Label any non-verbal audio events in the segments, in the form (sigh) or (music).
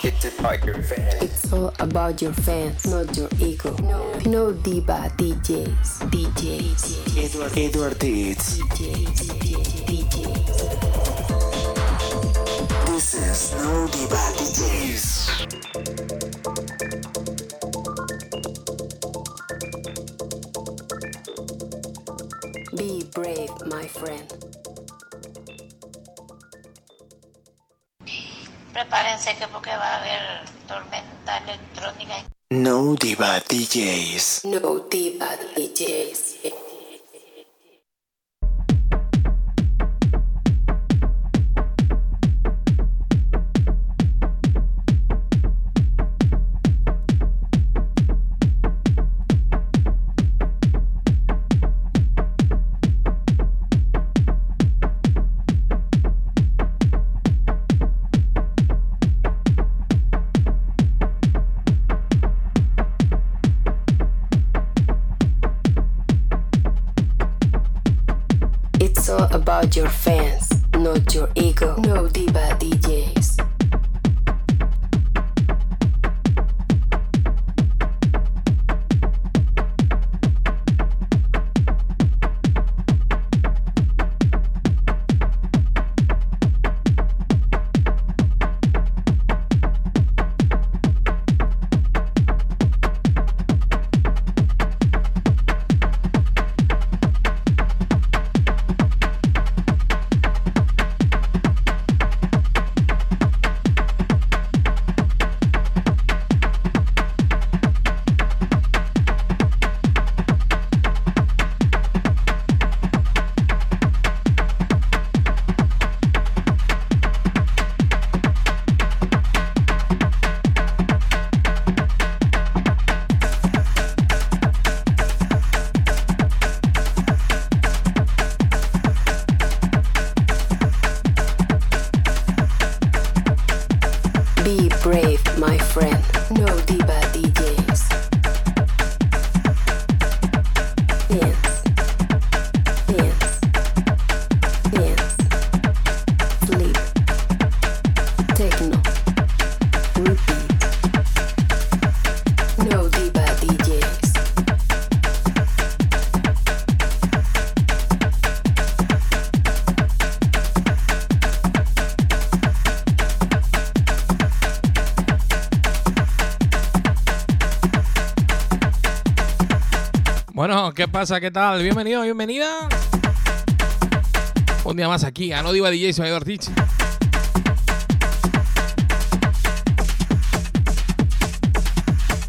It's about your fans. It's all about your fans, not your ego. No, no diva DJs, DJs, Edward, Edward Deeds. DJs, DJs. This is No Diva DJs. Be brave, my friend. Prepárense que porque va a haber tormenta electrónica. No Diva DJs. No diva DJs. ¿Qué pasa? ¿Qué tal? Bienvenido, bienvenida. Un día más aquí, a No Diva DJ, soy Edward Teach.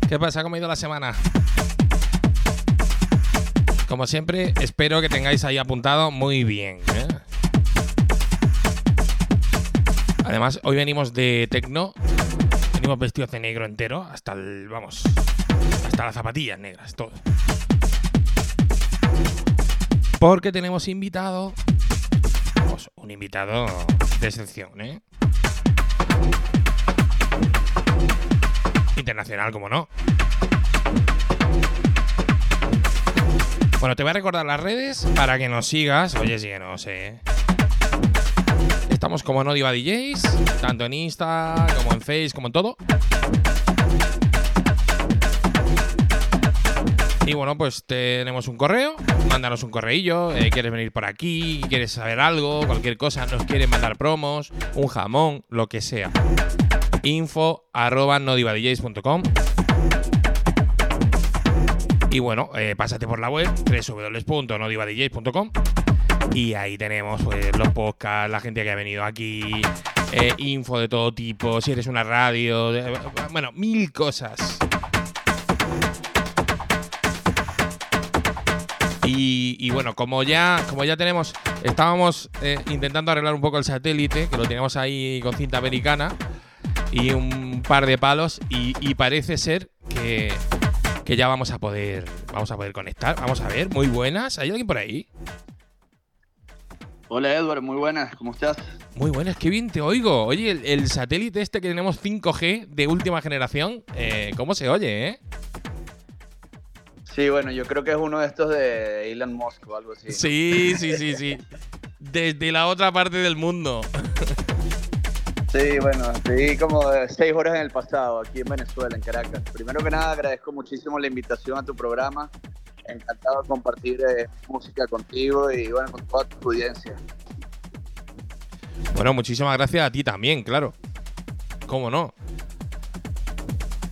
¿Qué pasa? ¿Cómo ha ido la semana? Como siempre, espero que tengáis ahí apuntado muy bien. ¿eh? Además, hoy venimos de Tecno. Venimos vestidos de negro entero, hasta el. Vamos. Hasta las zapatillas negras, todo. Porque tenemos invitado. Pues un invitado de excepción, ¿eh? Internacional, como no. Bueno, te voy a recordar las redes para que nos sigas. Oye, sí que no sé. ¿eh? Estamos como No Diva DJs, tanto en Insta como en Face, como en todo. Y bueno, pues tenemos un correo, mándanos un correillo, eh, quieres venir por aquí, quieres saber algo, cualquier cosa, nos quieres mandar promos, un jamón, lo que sea. Info arroba nodivadjs.com Y bueno, eh, pásate por la web www.nodivadjs.com y ahí tenemos pues, los podcasts, la gente que ha venido aquí, eh, info de todo tipo, si eres una radio, bueno, mil cosas. Y, y bueno, como ya, como ya tenemos, estábamos eh, intentando arreglar un poco el satélite, que lo tenemos ahí con cinta americana y un par de palos, y, y parece ser que, que ya vamos a poder, vamos a poder conectar. Vamos a ver, muy buenas. ¿Hay alguien por ahí? Hola Edward, muy buenas, ¿cómo estás? Muy buenas, qué bien te oigo. Oye, el, el satélite este que tenemos 5G de última generación, eh, ¿cómo se oye, eh? Sí, bueno, yo creo que es uno de estos de Elon Musk o algo así. Sí, sí, sí, sí. Desde la otra parte del mundo. Sí, bueno, estoy como seis horas en el pasado, aquí en Venezuela, en Caracas. Primero que nada, agradezco muchísimo la invitación a tu programa. Encantado de compartir eh, música contigo y bueno, con toda tu audiencia. Bueno, muchísimas gracias a ti también, claro. ¿Cómo no?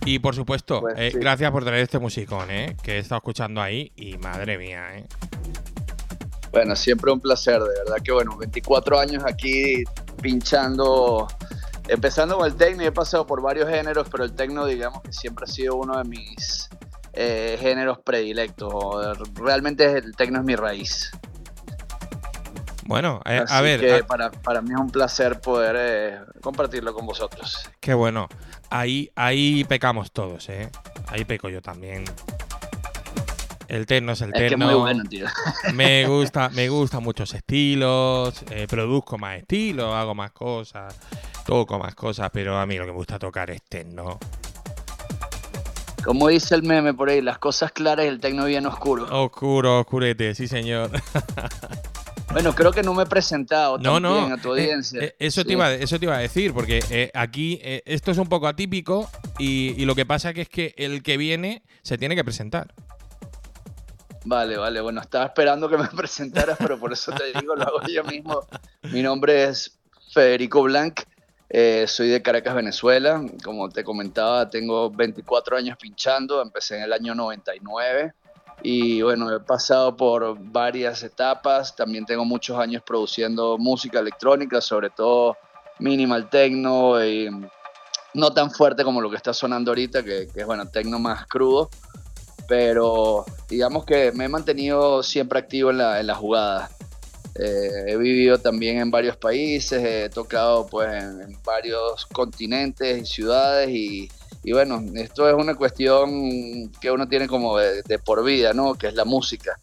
Y por supuesto, Pues eh, sí. gracias por traer este musicón, ¿eh? Que he estado escuchando ahí y madre mía, ¿eh? Bueno, siempre un placer, de verdad que bueno, 24 años aquí pinchando, empezando con el techno y he pasado por varios géneros, pero el techno digamos que siempre ha sido uno de mis eh, géneros predilectos. Realmente el techno es mi raíz. Bueno, eh, Así a ver, que a- para, para mí es un placer poder eh, compartirlo con vosotros. qué bueno. Ahí, ahí pecamos todos, ¿eh? Ahí peco yo también. El techno es el Es que es techno. muy bueno, tío. (laughs) Me gusta, me (laughs) gustan muchos estilos, eh, produzco más estilos, hago más cosas, toco más cosas, pero a mí lo que me gusta tocar es techno. Como dice el meme por ahí, las cosas claras y el techno bien oscuro. Oscuro, oscurete, sí señor. (laughs) Bueno, creo que no me he presentado No, no. a tu eh, audiencia. eh, eso, te iba, eso te iba a decir, porque eh, aquí eh, esto es un poco atípico y, y lo que pasa que es que el que viene se tiene que presentar. Vale, vale. Bueno, estaba esperando que me (laughs) presentaras, pero por eso te digo, lo hago yo mismo. Mi nombre es Federico Blanc. soy de Caracas, Venezuela. Como te comentaba, tengo 24 años pinchando. Empecé en el año 99. Y bueno, he pasado por varias etapas. También tengo muchos años produciendo música electrónica, sobre todo minimal techno y no tan fuerte como lo que está sonando ahorita, que, que es bueno, techno más crudo pero digamos que me he mantenido siempre activo en la, en la jugada. Eh, he vivido también en varios países, he tocado pues en, en varios continentes y ciudades y, y bueno, esto es una cuestión que uno tiene como de, por vida, ¿no? Que es la música.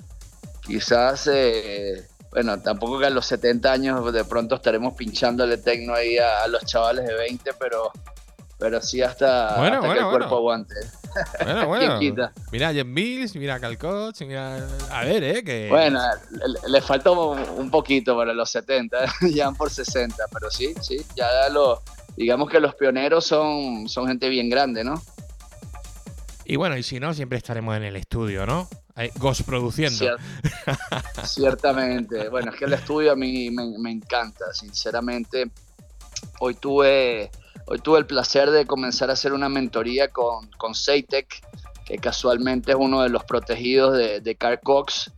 Quizás, eh, bueno, tampoco que a los 70 años de pronto estaremos pinchándole tecno ahí a los chavales de 20, pero, pero sí hasta, Bueno, hasta que el cuerpo bueno. aguante. Bueno, (laughs) bueno. Mira a Jen Mills, mira a Calcoch, mira. A ver, eh, que. Bueno, le, le falta un, poquito para los 70, (laughs) ya van por 60, pero sí, sí, ya lo, digamos que los pioneros son, son gente bien grande, ¿no? Y bueno, y si no, siempre estaremos en el estudio, ¿no? Ghost produciendo. Cier- Ciertamente. Bueno, es que el estudio a mí me, me encanta, sinceramente. Hoy tuve, hoy tuve el placer de comenzar a hacer una mentoría con, con Seitek, que casualmente es uno de los protegidos de, de Carl Cox.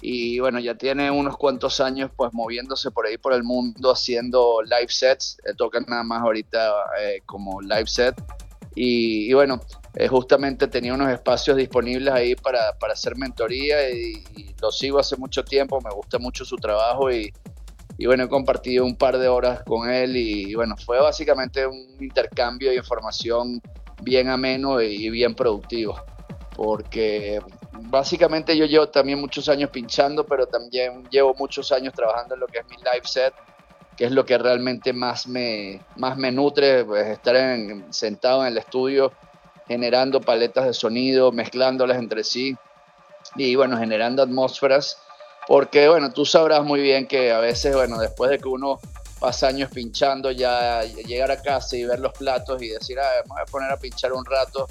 Y bueno, ya tiene unos cuantos años pues moviéndose por ahí por el mundo haciendo live sets. Eh, tocan nada más ahorita eh, como live set. Y, y bueno, eh, justamente tenía unos espacios disponibles ahí para, para hacer mentoría y, y lo sigo hace mucho tiempo, me gusta mucho su trabajo y, y bueno, he compartido un par de horas con él y, y bueno, fue básicamente un intercambio de información bien ameno y bien productivo, porque básicamente yo llevo también muchos años pinchando, pero también llevo muchos años trabajando en lo que es mi live set que es lo que realmente más me, más me nutre, pues estar en- sentado en el estudio generando paletas de sonido, mezclándolas entre sí y bueno, generando atmósferas, porque bueno, tú sabrás muy bien que a veces, bueno, después de que uno pasa años pinchando, ya llegar a casa y ver los platos y decir, ah, me voy a poner a pinchar un rato,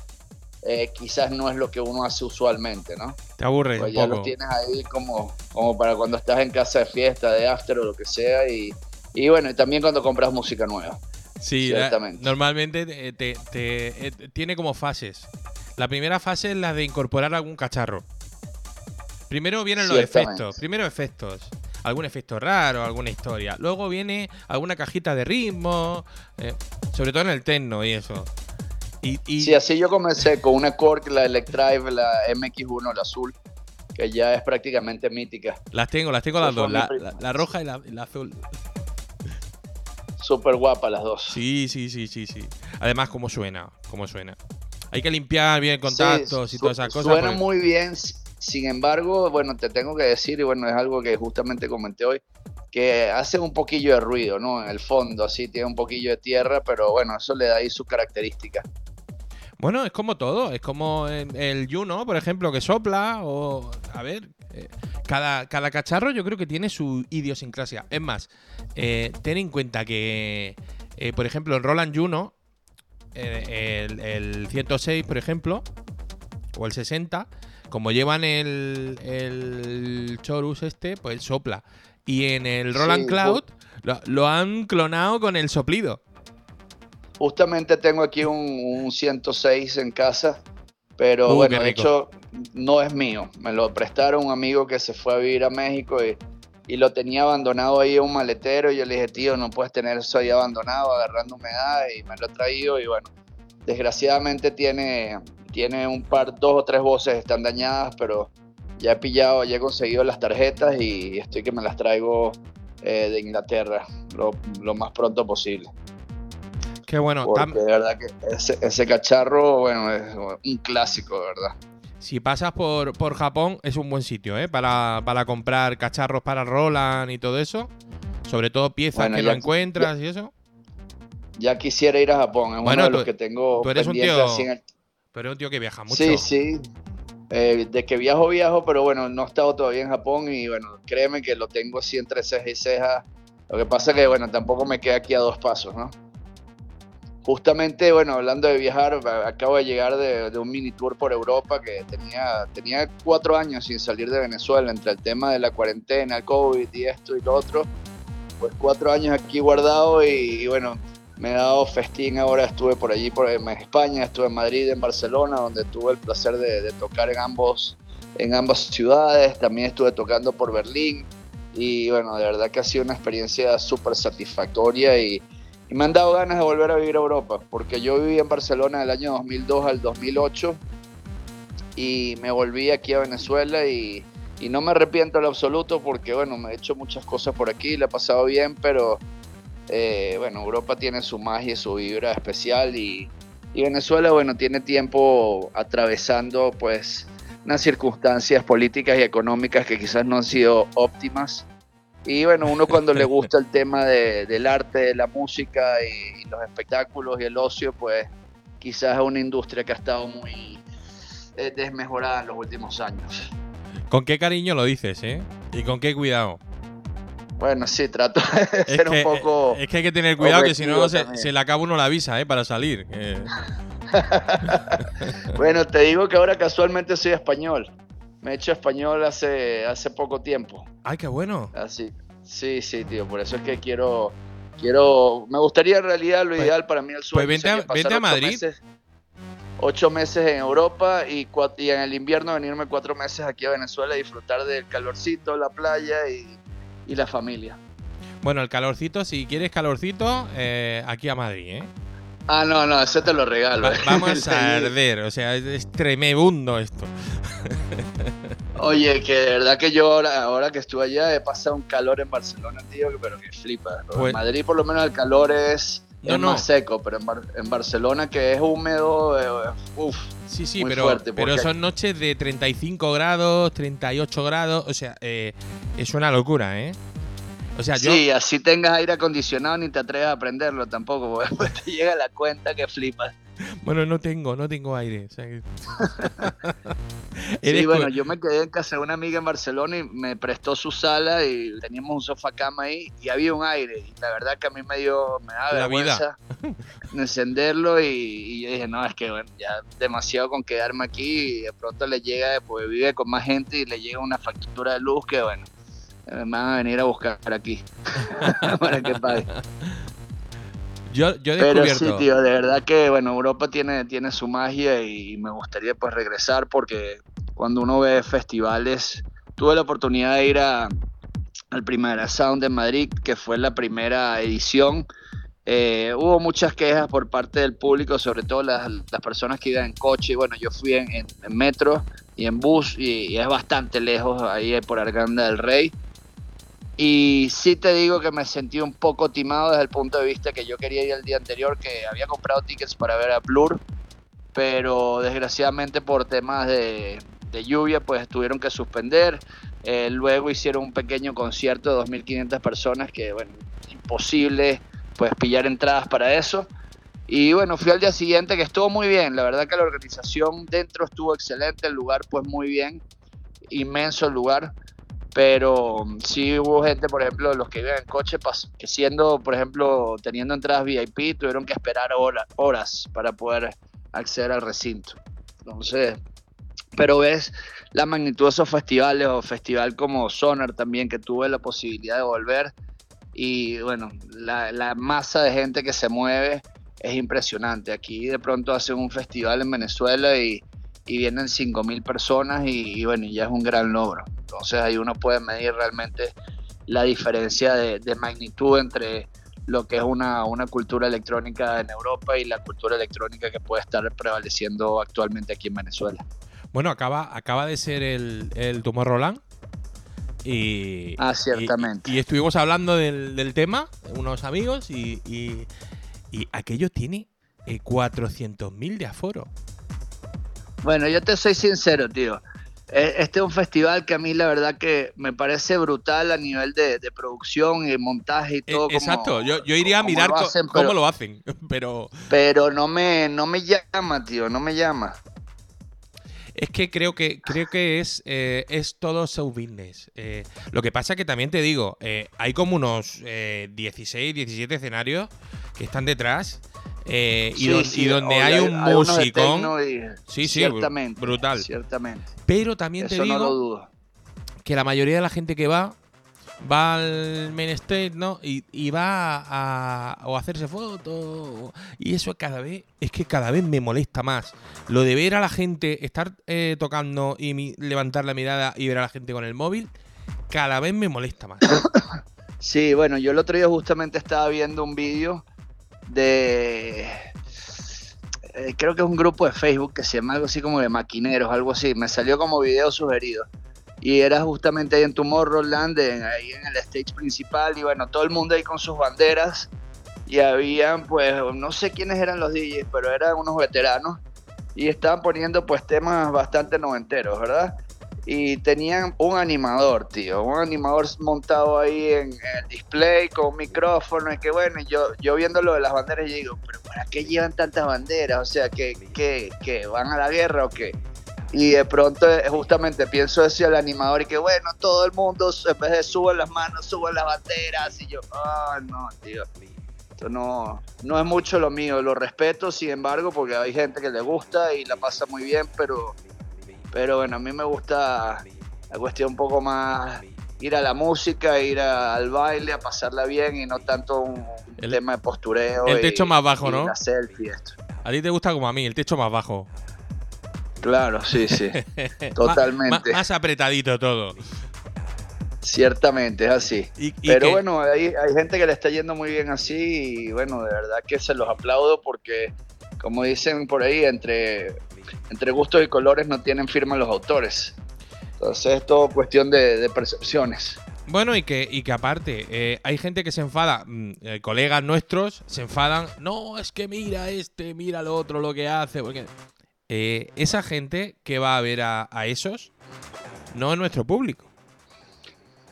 eh, quizás no es lo que uno hace usualmente, ¿no? Te aburres Pues un ya poco. los tienes ahí como, como para cuando estás en casa de fiesta, de after o lo que sea. Y, y bueno, y también cuando compras música nueva. Sí, la- Ciertamente. normalmente te, te- te- eh, tiene como fases. La primera fase es la de incorporar algún cacharro. Primero vienen los efectos. Primero efectos. Algún efecto raro, alguna historia. Luego viene alguna cajita de ritmo. eh, sobre todo en el techno y eso. Y, y- Sí, así yo comencé con una Korg, la Electrive, la MX1, la azul, que ya es prácticamente mítica. las tengo, las tengo las dos. La, roja y la, azul. Súper guapa las dos. Sí, sí, sí, sí, sí. Además, cómo suena, cómo suena. Hay que limpiar bien contactos Sí, y todas esas cosas. Suena porque- muy bien. Sin embargo, bueno, te tengo que decir, y bueno, es algo que justamente comenté hoy, que hace un poquillo de ruido, ¿no? En el fondo, así, tiene un poquillo de tierra, pero bueno, eso le da ahí su característica. Bueno, es como todo. Es como el, el Juno, por ejemplo, que sopla. O. A ver. eh, cada, cada cacharro yo creo que tiene su idiosincrasia. Es más, eh, ten en cuenta que, eh, por ejemplo, en Roland Juno, el, el 106, por ejemplo, o el 60, como llevan el, el Chorus este, pues sopla. Y en el Roland Sí, Cloud lo, lo han clonado con el soplido. Justamente tengo aquí un, un 106 en casa, pero Uh, bueno, de hecho no es mío. Me lo prestaron un amigo que se fue a vivir a México y, y lo tenía abandonado ahí en un maletero. Y yo le dije, tío, no puedes tener eso ahí abandonado, agarrando humedad. Y me lo he traído y bueno, desgraciadamente tiene, tiene un par, dos o tres voces están dañadas, pero ya he pillado, ya he conseguido las tarjetas y estoy que me las traigo eh, de Inglaterra lo, lo más pronto posible. Qué bueno. Porque de verdad que ese, ese cacharro, bueno, es un clásico, de verdad. Si pasas por, por Japón, es un buen sitio, ¿eh? Para, para comprar cacharros para Roland y todo eso. Sobre todo piezas Bueno, que no encuentras y eso. Ya quisiera ir a Japón, es Bueno, uno de tú- los que tengo tú eres un tío así en el- Pero es un tío que viaja mucho. Sí, sí. Eh, de que viajo, viajo, pero bueno, no he estado todavía en Japón y bueno, créeme que lo tengo así entre ceja y ceja. Lo que pasa que, bueno, tampoco me queda aquí a dos pasos, ¿no? Justamente, bueno, hablando de viajar, acabo de llegar de, un mini tour por Europa que tenía, tenía cuatro años sin salir de Venezuela entre el tema de la cuarentena, COVID y esto y lo otro. Pues cuatro años aquí guardado y bueno, me he dado festín ahora, estuve por allí, por en España, estuve en Madrid, en Barcelona, donde tuve el placer de, tocar en, ambos, en ambas ciudades, también estuve tocando por Berlín y bueno, de verdad que ha sido una experiencia súper satisfactoria y, me han dado ganas de volver a vivir a Europa, porque yo viví en Barcelona del año 2002 al 2008 y me volví aquí a Venezuela y, no me arrepiento en absoluto porque bueno, me he hecho muchas cosas por aquí, le he pasado bien, pero eh, bueno, Europa tiene su magia su vibra especial y, Venezuela, bueno, tiene tiempo atravesando pues unas circunstancias políticas y económicas que quizás no han sido óptimas. Y bueno, uno cuando le gusta el tema de- del arte, de la música y, y los espectáculos y el ocio, pues quizás es una industria que ha estado muy eh, desmejorada en los últimos años. Con qué cariño lo dices, ¿eh? Y con qué cuidado. Bueno, sí, trato de (laughs) Es ser que, un poco... es que hay que tener cuidado que si no se, se le acaba uno la visa, ¿eh? Para salir. Eh, (laughs) Bueno, te digo que ahora casualmente soy español. Me he hecho español hace, hace poco tiempo. Ay, qué bueno. Así, sí, sí, tío. Por eso es que quiero, quiero, me gustaría en realidad lo Pues- ideal para mí el sueño. vente a- sería pasar vente a Madrid. meses- ocho meses en Europa y, cua- y en el invierno venirme cuatro meses aquí a Venezuela y disfrutar del calorcito, la playa y, y la familia. Bueno, el calorcito, si quieres calorcito, eh, aquí a Madrid, ¿eh? Ah, no, no, ese te lo regalo. Va- eh. vamos a (laughs) arder, o sea, es, tremebundo esto. (laughs) Oye, que de verdad que yo ahora, ahora que estuve allá he pasado un calor en Barcelona, tío, que- pero que flipa. Pues- en Madrid por lo menos el calor es, No, es no. más seco, pero en, Bar- en Barcelona que es húmedo, eh, uff. Sí, sí, Muy pero, fuerte, pero son noches de 35 grados, 38 grados, o sea, eh, es una locura, ¿eh? O sea, yo... Sí, así tengas aire acondicionado ni te atreves a prenderlo tampoco, (laughs) porque después te llega la cuenta que flipas. (laughs) Bueno, no tengo, no tengo aire. o sea que- (laughs) He Sí, descu- bueno, yo me quedé en casa de una amiga en Barcelona y me prestó su sala y teníamos un sofá cama ahí y había un aire. Y la verdad que a mí me dio, me da La vergüenza (laughs) encenderlo y, y yo dije, no, es que bueno, ya demasiado con quedarme aquí y de pronto le llega, pues vive con más gente y le llega una factura de luz que bueno, me van a venir a buscar aquí para que pague. Yo, yo he Pero sí, tío, de verdad que, bueno, Europa tiene, tiene su magia y me gustaría pues regresar porque cuando uno ve festivales, tuve la oportunidad de ir a, al Primera Sound en Madrid, que fue la primera edición. Eh, hubo muchas quejas por parte del público, sobre todo las, las personas que iban en coche. Bueno, yo fui en, en- en metro y en bus y, y es bastante lejos ahí por Arganda del Rey. Y sí te digo que me sentí un poco timado desde el punto de vista que yo quería ir el día anterior, que había comprado tickets para ver a Blur, pero desgraciadamente por temas de, lluvia pues tuvieron que suspender. Eh, luego hicieron un pequeño concierto de 2.500 personas que, bueno, imposible pues pillar entradas para eso. Y bueno, fui al día siguiente que estuvo muy bien, la verdad que la organización dentro estuvo excelente, el lugar pues muy bien, inmenso el lugar. Pero sí hubo gente, por ejemplo, los que iban en coche, que siendo, por ejemplo, teniendo entradas VIP, tuvieron que esperar hora- horas para poder acceder al recinto. Entonces, pero ves la magnitud de esos festivales o festival como Sonar también, que tuve la posibilidad de volver. Y bueno, la, la masa de gente que se mueve es impresionante. Aquí de pronto hacen un festival en Venezuela y, y vienen 5.000 personas y, y bueno, ya es un gran logro. Entonces ahí uno puede medir realmente la diferencia de, de magnitud entre lo que es una, una cultura electrónica en Europa y la cultura electrónica que puede estar prevaleciendo actualmente aquí en Venezuela. Bueno, acaba, acaba de ser el, el Tomorrowland. Y, Ah, y- ciertamente. Y, estuvimos hablando del, del tema, unos amigos, y, y- y aquello tiene eh, 400.000 de aforo. Bueno, yo te soy sincero, tío. Eh, Este es un festival que a mí la verdad que me parece brutal a nivel de, de producción y montaje y Eh, todo. como- exacto, yo, yo iría a mirar lo co- hacen, cómo pero- lo hacen, (laughs) pero Pero no me, no me llama, tío, no me llama. es que creo que creo que es, eh, es todo show business. Eh, lo que pasa que también te digo, hay como unos eh, 16, 17 escenarios que están detrás eh, y, Sí, don- sí, y donde hay un y- Sí, sí, ciertamente, brutal. Ciertamente. pero también te Eso no lo digo dudo. que la mayoría de la gente que va va al main stage, ¿no? Y, y va a, o hacerse fotos. Y eso cada vez, es que cada vez me molesta más. Lo de ver a la gente estar eh, tocando y mi- levantar la mirada y ver a la gente con el móvil, cada vez me molesta más. (coughs) Sí, bueno, yo el otro día justamente estaba viendo un vídeo de... eh, creo que es un grupo de Facebook que se llama algo así como de maquineros, algo así. Me salió como video sugerido. Y era justamente ahí en Tomorrowland, en- ahí en el stage principal. Y bueno, todo el mundo ahí con sus banderas. Y habían, pues, no sé quiénes eran los DJs, pero eran unos veteranos. Y estaban poniendo, pues, temas bastante noventeros, ¿verdad? Y tenían un animador, tío, un animador montado ahí en, el display con un micrófono y que bueno, yo, yo viendo lo de las banderas, yo digo, pero ¿para qué llevan tantas banderas? O sea, ¿que, que, que van a la guerra o qué? Y de pronto eh, justamente pienso eso al animador y que bueno, todo el mundo en vez de suben las manos, suben las banderas y yo, ah, no, tío. Esto no, no es mucho lo mío, lo respeto, sin embargo, porque hay gente que le gusta y la pasa muy bien, pero pero bueno, a mí me gusta la cuestión un poco más ir a la música, ir a- al baile, a pasarla bien y no tanto un El- tema de postureo. el y- techo más bajo, y ¿no? La selfie, esto. A ti te gusta como a mí, el techo más bajo. Claro, sí, sí. (laughs) Totalmente. Más, más apretadito todo. Ciertamente, es así. Y, y Pero bueno, hay, hay gente que le está yendo muy bien así y bueno, de verdad que se los aplaudo porque, como dicen por ahí, entre, entre gustos y colores no tienen firma los autores. Entonces es todo cuestión de, percepciones. Bueno, y que, y que aparte, eh, hay gente que se enfada, mm, eh, colegas nuestros se enfadan, no, es que mira este, mira lo otro, lo que hace. Eh, esa gente que va a ver a, a esos no es nuestro público.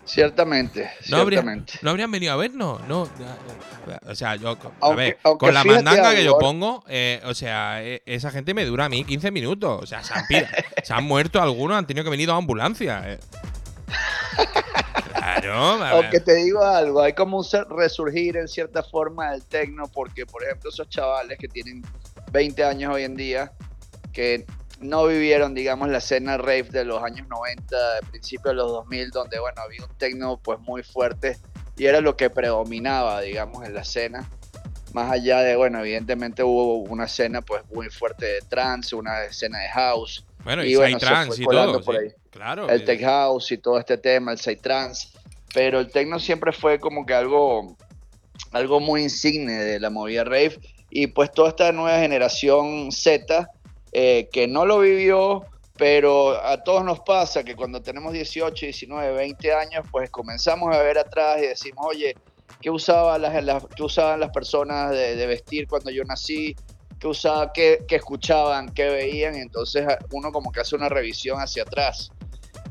Ciertamente, No, habría- ciertamente. no habrían venido a vernos, no. eh, O sea, yo, a ver, con la mandanga que yo ahora- pongo, eh, o sea, eh, esa gente me dura a mí 15 minutos. O sea, se han, (laughs) se han muerto algunos, han tenido que venir a ambulancia. eh. Claro. Aunque te digo algo, hay como un resurgir en cierta forma del tecno, porque por ejemplo esos chavales que tienen 20 años hoy en día, que no vivieron, digamos, la escena rave de los años 90, de principios de los 2000, donde, bueno, había un tecno pues muy fuerte y era lo que predominaba, digamos, en la escena. Más allá de, bueno, evidentemente hubo una escena pues muy fuerte de trance, una escena de house, Bueno, y y, bueno, se fue y todo. por sí. ahí. Claro. el eh, tech house y todo este tema, el psytrance, pero el techno siempre fue como que algo, algo muy insigne de la movida rave y pues toda esta nueva generación Z eh, que no lo vivió, pero a todos nos pasa que cuando tenemos 18, 19, 20 años, pues comenzamos a ver atrás y decimos, oye, ¿qué, usaba las, qué usaban las personas de, vestir cuando yo nací? ¿Qué, usaba, qué, escuchaban? ¿Qué veían? Entonces uno como que hace una revisión hacia atrás.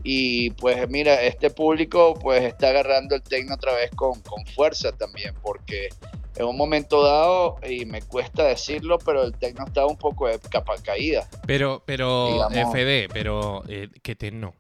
Y pues mira, este público pues está agarrando el tecno otra vez con, con fuerza también, porque en un momento dado, y me cuesta decirlo, pero el tecno estaba un poco de capa caída. Pero, pero, digamos- FD, pero, eh, ¿qué tecno?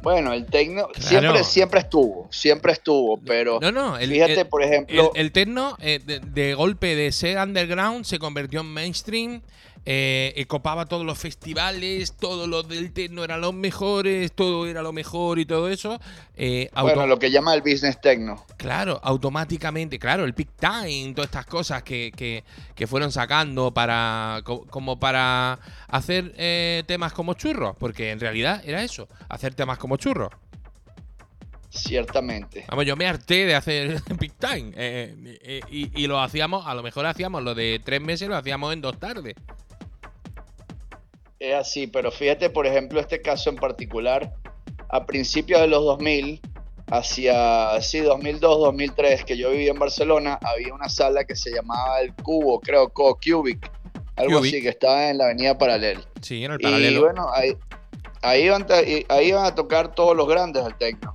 Bueno, el techno Claro. siempre, siempre estuvo, siempre estuvo, pero No, no, el, fíjate, el- por ejemplo, el, el techno eh, de, de golpe de ser underground se convirtió en mainstream, eh, copaba todos los festivales, todo lo del techno eran los mejores, todo era lo mejor y todo eso. eh, bueno, lo que llama el business techno. Claro, automáticamente, claro, el peak time, todas estas cosas que, que- que fueron sacando para co- como para hacer eh, temas como churros, porque en realidad era eso, hacer temas como churros. Ciertamente. Vamos, yo me harté de hacer (laughs) peak time eh, eh, y, y lo hacíamos, a lo mejor hacíamos lo de tres meses, lo hacíamos en dos tardes. Es así, pero fíjate, por ejemplo, este caso en particular, a principios de los 2000, hacia, sí, 2002, 2003, que yo vivía en Barcelona, había una sala que se llamaba El Cubo, creo, Co Cubic, algo Cubic. así, que estaba en la avenida Paralel. Sí, en el Y paralelo. bueno, ahí, ahí, iban, y- ahí iban a tocar todos los grandes del techno.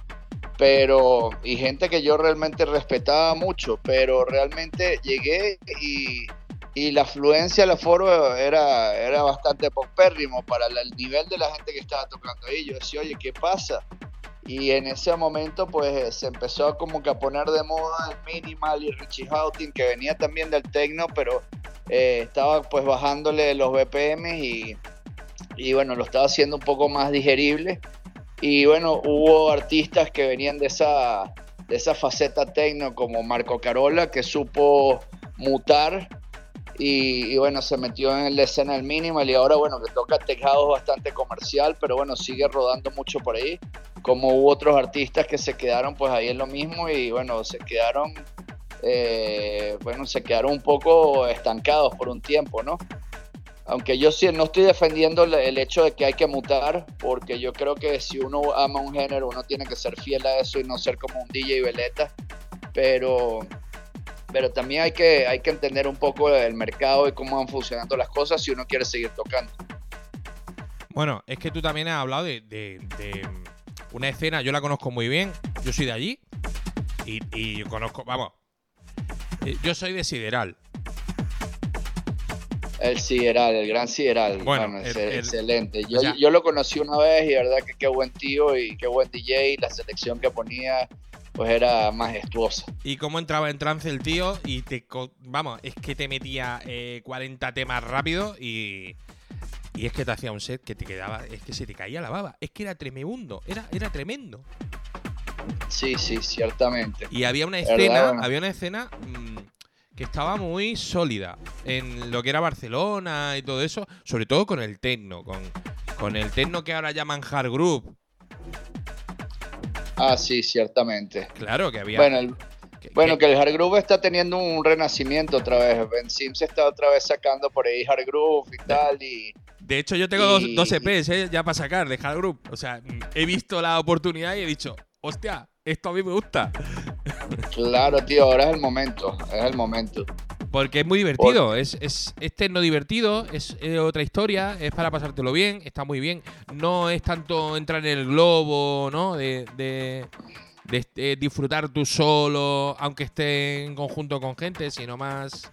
Pero, y gente que yo realmente respetaba mucho, pero realmente llegué y, y la afluencia al aforo era, era bastante popérrimo para el nivel de la gente que estaba tocando ahí. Yo decía, oye, ¿qué pasa? Y en ese momento, pues se empezó como que a poner de moda el minimal y Richie Houghton, que venía también del techno, pero eh, estaba pues bajándole los BPM y, y bueno, lo estaba haciendo un poco más digerible. Y bueno, hubo artistas que venían de esa, de esa faceta techno como Marco Carola, que supo mutar y, y bueno, se metió en la escena del minimal y ahora bueno, que toca house bastante comercial, pero bueno, sigue rodando mucho por ahí. Como hubo otros artistas que se quedaron pues ahí en lo mismo y bueno, se quedaron, eh, bueno, se quedaron un poco estancados por un tiempo, ¿no? Aunque yo sí no estoy defendiendo el hecho de que hay que mutar, porque yo creo que si uno ama un género, uno tiene que ser fiel a eso y no ser como un DJ veleta. Pero, pero también hay que, hay que entender un poco el mercado y cómo van funcionando las cosas si uno quiere seguir tocando. Bueno, es que tú también has hablado de, de- de una escena, yo la conozco muy bien, yo soy de allí y, y yo conozco, vamos, eh, yo soy de Sideral. El Sideral, el gran Sideral. Bueno, Bueno, el- el- excelente. Yo, o sea- yo lo conocí una vez y de verdad que qué buen tío y qué buen DJ. La selección que ponía pues era majestuosa. Y cómo entraba en trance el tío y te, vamos, es que te metía eh, 40 temas rápido y, y es que te hacía un set que te quedaba, es que se te caía la baba, es que era tremendo, era, era tremendo. Sí, sí, ciertamente. Y había una escena, había una escena mm, que estaba muy sólida en lo que era Barcelona y todo eso, sobre todo con el techno, con, con el techno que ahora llaman hard group. Ah, sí, ciertamente. Claro que había. Bueno, el, bueno, que- que el hard groove está teniendo un renacimiento otra vez. Ben Sims está otra vez sacando por ahí hard groove y tal. Y de hecho, yo tengo dos, y- dos EPs eh, ya para sacar de hard group. O sea, mm, he visto la oportunidad y he dicho, hostia, esto a mí me gusta. claro, tío, ahora es el momento. Es el momento. Porque es muy divertido, es, es, es techno divertido, es otra historia, es para pasártelo bien, está muy bien. No es tanto entrar en el globo, ¿no? De, de, eh, disfrutar tú solo, aunque esté en conjunto con gente, sino más,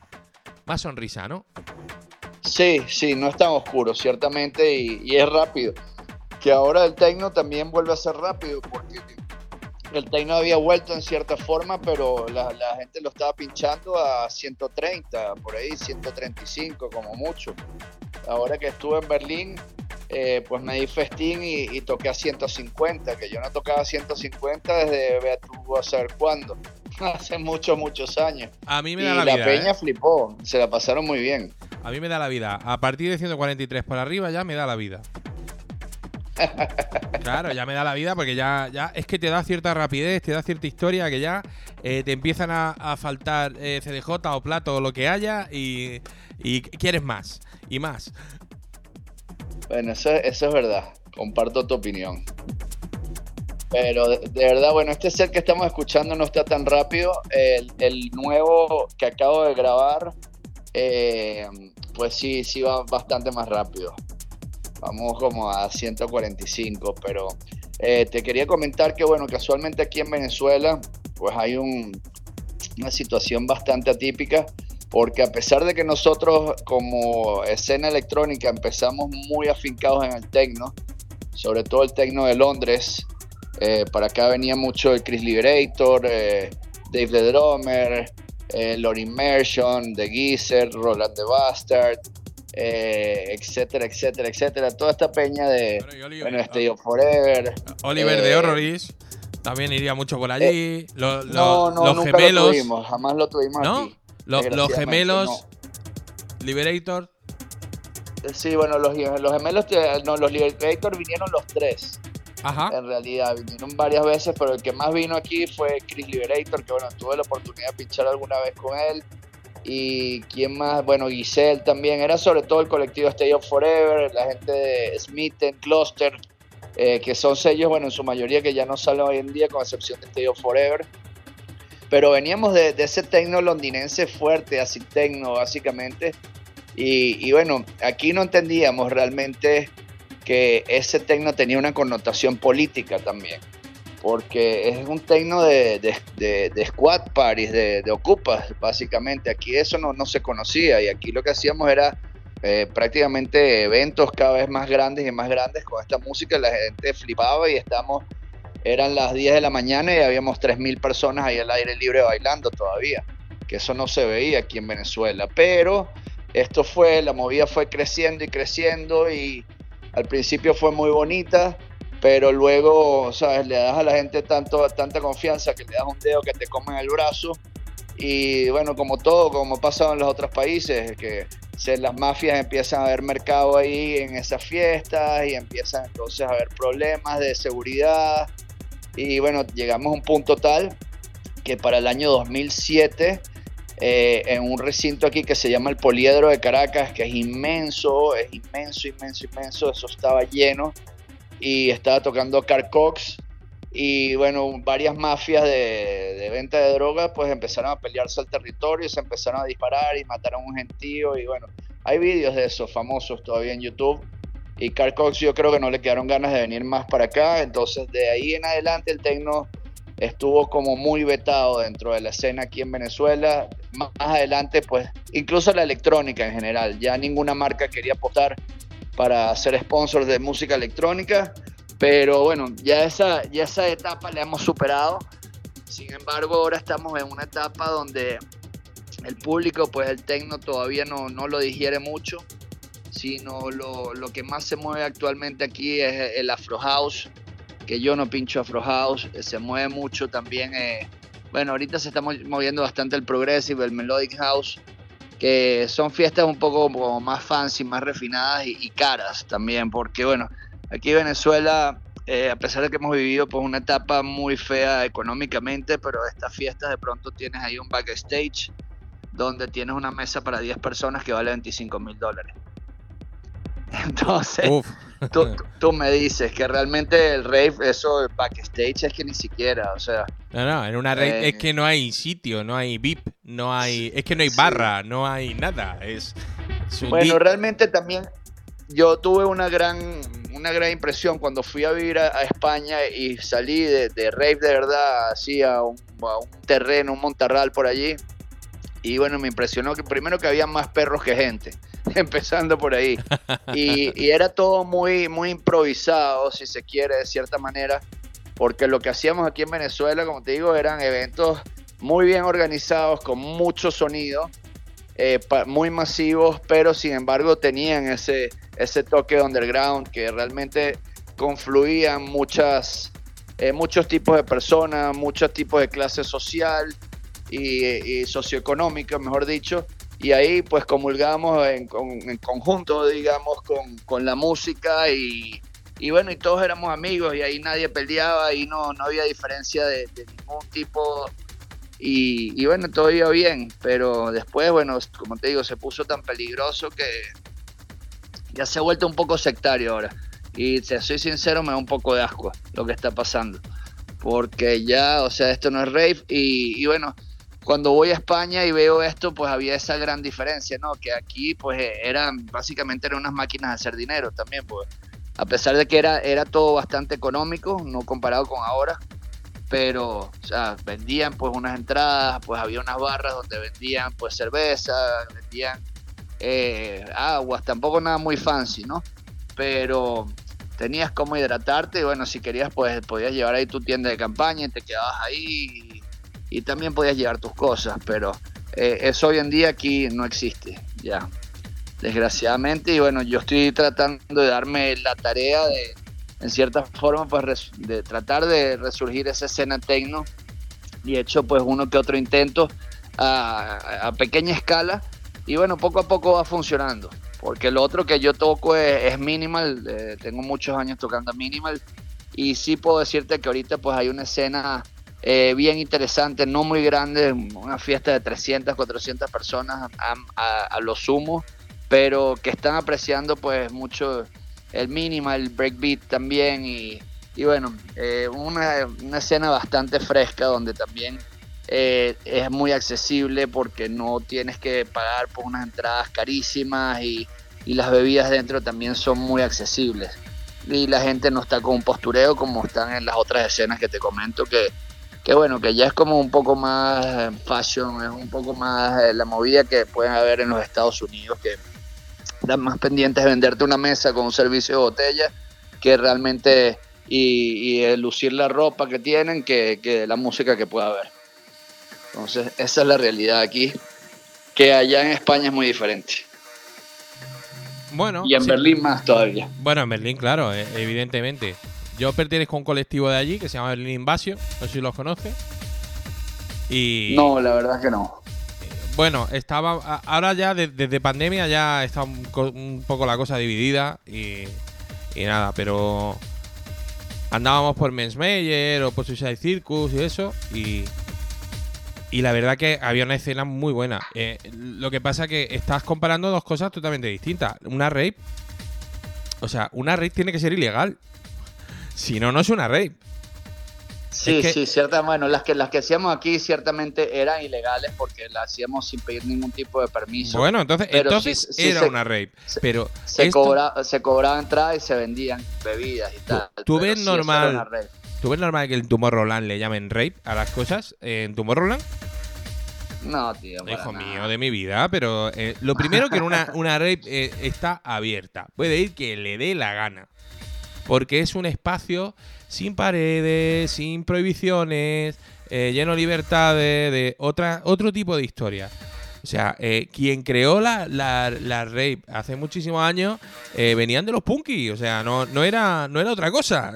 más sonrisa, ¿no? Sí, sí, no es tan oscuro, ciertamente, y, y es rápido. Que ahora el techno también vuelve a ser rápido, porque el techno había vuelto en cierta forma, pero la, la gente lo estaba pinchando a 130, por ahí, 135 como mucho. Ahora que estuve en Berlín, eh, pues me di festín y, y toqué a 150, que yo no tocaba 150 desde, vea tú a saber cuándo, (laughs) hace muchos, muchos años. A mí me Y da la, la, vida. peña ¿eh? flipó, se la pasaron muy bien. A mí me da la vida. A partir de 143 por arriba ya me da la vida. Claro, ya me da la vida porque ya, ya es que te da cierta rapidez, te da cierta historia que ya eh, te empiezan a, faltar eh, CDJ o plato o lo que haya y, quieres más y más. Bueno, eso, es verdad. Comparto tu opinión. Pero de, verdad, bueno, este set que estamos escuchando no está tan rápido. El, el nuevo que acabo de grabar, eh, pues sí, sí va bastante más rápido. Vamos como a 145, pero eh, te quería comentar que, bueno, casualmente aquí en Venezuela, pues hay un, una situación bastante atípica porque a pesar de que nosotros como escena electrónica empezamos muy afincados en el techno, sobre todo el techno de Londres, Eh, para acá venía mucho el Chris Liberator, eh, Dave the Drummer, eh, Lord Immersion, The Geezer, Roland the Bastard, eh, etcétera, etcétera, etcétera. Toda esta peña de Oliver- bueno, Stay of Forever. Oliver de Eh, Horroris también iría mucho por allí. Lo- lo- no, no, los nunca gemelos. lo tuvimos, jamás lo tuvimos ¿No? aquí. Lo- los desgraciadamente, gemelos. Liberator. no. Sí, bueno, los, los gemelos, eh, no, los Liberator vinieron los tres. Ajá. En realidad, vinieron varias veces, pero el que más vino aquí fue Chris Liberator, que bueno, tuve la oportunidad de pinchar alguna vez con él. Y quién más, bueno, Giselle también. Era sobre todo el colectivo Stay of Forever, la gente de Smith Cluster, eh, que son sellos, bueno, en su mayoría que ya no salen hoy en día, con excepción de Stay of Forever. Pero veníamos de, ese tecno londinense fuerte, así tecno, básicamente. Y, y bueno, aquí no entendíamos realmente que ese tecno tenía una connotación política también, porque es un tecno de, de, de- de squad parties, de, ocupas, básicamente. Aquí eso no, no se conocía y aquí lo que hacíamos era eh, prácticamente eventos cada vez más grandes y más grandes con esta música. La gente flipaba y estamos, eran las 10 de la mañana y habíamos 3.000 personas ahí al aire libre bailando todavía, que eso no se veía aquí en Venezuela, pero esto fue, la movida fue creciendo y creciendo y al principio fue muy bonita, pero luego, ¿sabes? Le das a la gente tanto, tanta confianza que le das un dedo que te comen el brazo. Y bueno, como todo, como ha pasado en los otros países, que las mafias empiezan a ver mercado ahí en esas fiestas y empiezan entonces a haber problemas de seguridad. Y bueno, llegamos a un punto tal que para el año 2007 eh, en un recinto aquí que se llama el Poliedro de Caracas, que es inmenso, es inmenso, inmenso, inmenso, eso estaba lleno y estaba tocando Car Cox. Y bueno, varias mafias de, venta de drogas pues empezaron a pelearse al territorio, se empezaron a disparar y mataron a un gentío. Y bueno, hay vídeos de esos famosos todavía en YouTube. Y Car Cox yo creo que no le quedaron ganas de venir más para acá, entonces de ahí en adelante el tecno estuvo como muy vetado dentro de la escena aquí en Venezuela. Más adelante, pues, incluso la electrónica en general, ya ninguna marca quería apostar para ser sponsor de música electrónica, pero bueno, ya esa, ya esa etapa la hemos superado. Sin embargo, ahora estamos en una etapa donde el público, pues el tecno todavía no, no lo digiere mucho, sino lo, lo que más se mueve actualmente aquí es el Afro House, que yo no pincho Afro House, eh, se mueve mucho también. eh, bueno, ahorita se está mo- moviendo bastante el Progressive, el Melodic House, que son fiestas un poco como más fancy, más refinadas y, caras también, porque bueno, aquí en Venezuela, eh, a pesar de que hemos vivido pues una etapa muy fea económicamente, pero estas fiestas de pronto tienes ahí un backstage donde tienes una mesa para 10 personas que vale 25 mil dólares. Entonces, (laughs) tú, me dices que realmente el rave, eso el backstage es que ni siquiera, o sea, No, no, en una rave Eh, es que no hay sitio, no hay VIP, no hay. Es que no hay Sí. barra, no hay nada. Es. bueno, realmente también yo tuve una gran, una gran impresión cuando fui a vivir a, a España y salí de, de rave de verdad, así a un, a un terreno, un montarral por allí. Y bueno, me impresionó que primero que había más perros que gente, (laughs) empezando por ahí. Y, era todo muy, muy improvisado, si se quiere, de cierta manera, porque lo que hacíamos aquí en Venezuela, como te digo, eran eventos muy bien organizados, con mucho sonido, eh, muy masivos, pero sin embargo tenían ese, ese toque underground que realmente confluían muchas, eh, muchos tipos de personas, muchos tipos de clase social y, y socioeconómica, mejor dicho, y ahí pues comulgamos en, con- en conjunto, digamos, con, con la música y, y bueno, y todos éramos amigos y ahí nadie peleaba y no, no había diferencia de, de ningún tipo y, y bueno, todo iba bien, pero después, bueno, como te digo, se puso tan peligroso que ya se ha vuelto un poco sectario ahora. Y te soy sincero, me da un poco de asco lo que está pasando. Porque ya, o sea, esto no es rave. Y, y bueno, cuando voy a España y veo esto, pues había esa gran diferencia, ¿no? Que aquí, pues eh, eran, básicamente eran unas máquinas de hacer dinero también, pues. A pesar de que era, era todo bastante económico, no comparado con ahora, pero, o sea, vendían pues unas entradas, pues había unas barras donde vendían pues cerveza, vendían eh, aguas, tampoco nada muy fancy, ¿no? Pero tenías cómo hidratarte y bueno, si querías pues podías llevar ahí tu tienda de campaña y te quedabas ahí y, también podías llevar tus cosas, pero eh, eso hoy en día aquí no existe, ya, desgraciadamente. Y bueno, yo estoy tratando de darme la tarea de, en cierta forma, pues de tratar de resurgir esa escena techno. Y he hecho pues uno que otro intento a, pequeña escala y bueno, poco a poco va funcionando. Porque lo otro que yo toco es, es minimal, eh, tengo muchos años tocando minimal. Y sí puedo decirte que ahorita pues hay una escena eh, bien interesante, no muy grande, una fiesta de 300, 400 personas a, a- lo sumo, pero que están apreciando pues mucho el minimal, el breakbeat también y, y bueno, eh, una, una escena bastante fresca donde también eh, es muy accesible porque no tienes que pagar por unas entradas carísimas y, y las bebidas dentro también son muy accesibles. Y la gente no está con un postureo como están en las otras escenas que te comento, que, que bueno, que ya es como un poco más eh, fashion, es un poco más eh, la movida que pueden haber en los Estados Unidos, que están más pendientes de venderte una mesa con un servicio de botella que realmente y, y, lucir la ropa que tienen que, que la música que pueda haber. Entonces, esa es la realidad aquí, que allá en España es muy diferente. Bueno, Y en sí. Berlín más todavía. Bueno, en Berlín, claro, eh, evidentemente. Yo pertenezco a un colectivo de allí que se llama Berlín Invasio, no sé si los conoces. Y No, la verdad que no. bueno, estaba ahora ya de- desde pandemia ya está un, co- un poco la cosa dividida y, y nada, pero andábamos por Mensmeyer o por Suicide Circus y eso y y la verdad que había una escena muy buena. Eh, lo que pasa que estás comparando dos cosas totalmente distintas. Una rape, o sea, una rape tiene que ser ilegal. Si no, no es una rape. Sí, Es que- sí, cierta, bueno, las que las que hacíamos aquí ciertamente eran ilegales porque las hacíamos sin pedir ningún tipo de permiso. Bueno, entonces, Pero entonces sí- era una rape. se- pero se, esto- cobra, se cobraba entrada y se vendían bebidas y tal. tú ves sí, normal- una rave. ¿Tú ves normal que en Tomorrowland le llamen rape a las cosas? ¿En Tomorrowland? No, tío. Hijo nada. mío, de mi vida, pero eh, lo primero que en una, una rape eh, está abierta. Puede ir que le dé la gana. Porque es un espacio sin paredes, sin prohibiciones, eh, lleno de libertades, de otra, otro tipo de historia. O sea, eh, quien creó la, la, la rape hace muchísimos años eh, venían de los punky. O sea, no, no, era, no era otra cosa.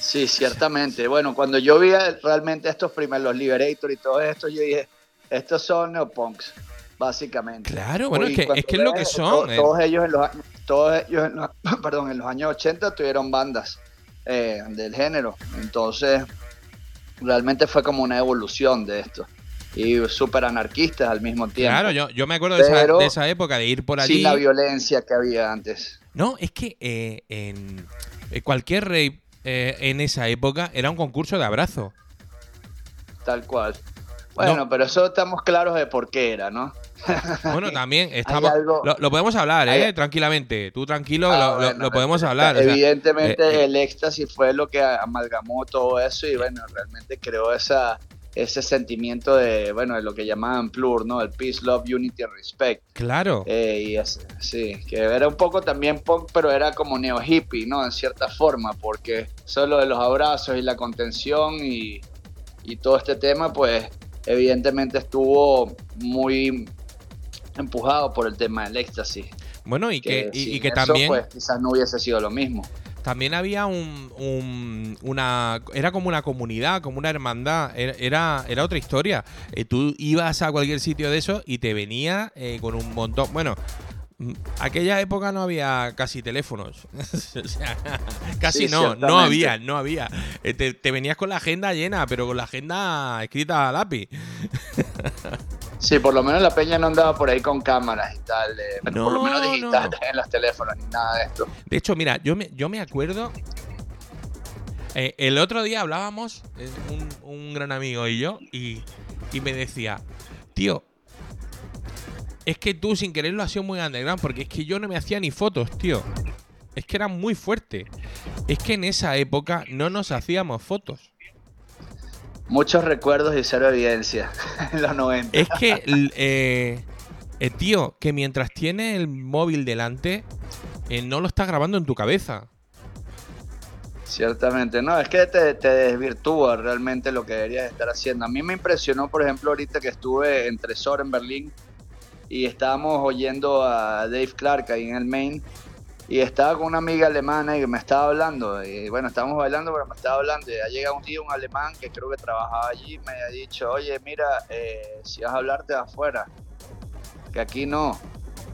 Sí, ciertamente. Bueno, cuando yo vi realmente estos primeros, los Liberator y todo esto, yo dije, estos son neopunks, básicamente. Claro, bueno, Y es que, es que es lo que son. to- eh. todos ellos en los años, todos ellos en los, (laughs) perdón, en los años 80 tuvieron bandas eh, del género. Entonces, realmente fue como una evolución de esto. Y súper anarquistas al mismo tiempo. Claro, yo, yo me acuerdo de esa, Pero de esa época de ir por allí. Sin la violencia que había antes. No, es que eh, en eh, cualquier rape eh, en esa época era un concurso de abrazo. Tal cual. Bueno, No. pero eso estamos claros de por qué era, ¿no? Bueno, también estamos. algo- lo, lo podemos hablar, ¿eh? hay- Tranquilamente. Tú tranquilo, Ah, lo, lo- bueno, lo podemos hablar. o sea, Evidentemente eh, eh. el éxtasis fue lo que amalgamó todo eso y bueno, realmente creó esa, ese sentimiento de, bueno, de lo que llamaban plur, ¿no? El peace, love, unity and respect. claro. Eh, y es- sí, que era un poco también punk, pero era como neo hippie, ¿no? En cierta forma, porque solo de los abrazos y la contención y, y todo este tema, pues evidentemente estuvo muy empujado por el tema del éxtasis. Bueno, y que, y, que eso, también, pues quizás no hubiese sido lo mismo. también había un, un- una. Era como una comunidad, como una hermandad. Era, era, otra historia. Eh, tú ibas a cualquier sitio de eso y te venía eh, con un montón. Bueno. mm, Aquella época no había casi teléfonos. (laughs) o sea, casi Sí, no, no había, no había. Eh, te, te venías con la agenda llena, pero con la agenda escrita a lápiz. (laughs) Sí, por lo menos la peña no andaba por ahí con cámaras y tal, eh, por lo No, menos no. digitales (laughs) en los teléfonos ni nada de esto. De hecho, mira, yo me, yo me acuerdo. eh, el otro día hablábamos, eh, un, un gran amigo y yo, y, y me decía, tío, es que tú sin querer lo has sido muy underground, porque es que yo no me hacía ni fotos, tío. Es que era muy fuerte. Es que en esa época no nos hacíamos fotos. Muchos recuerdos y cero evidencia (laughs) en los 90. Es que, eh, eh, tío, que mientras tienes el móvil delante, eh, no lo estás grabando en tu cabeza. Ciertamente, no, es que te, te desvirtúa realmente lo que deberías estar haciendo. A mí me impresionó, por ejemplo, ahorita que estuve en Tresor en Berlín y estábamos oyendo a Dave Clark ahí en el main y estaba con una amiga alemana y me estaba hablando y bueno, estábamos bailando pero me estaba hablando y ha llegado un día un alemán que creo que trabajaba allí y me ha dicho, oye mira, eh, si vas a hablarte de afuera, que aquí no.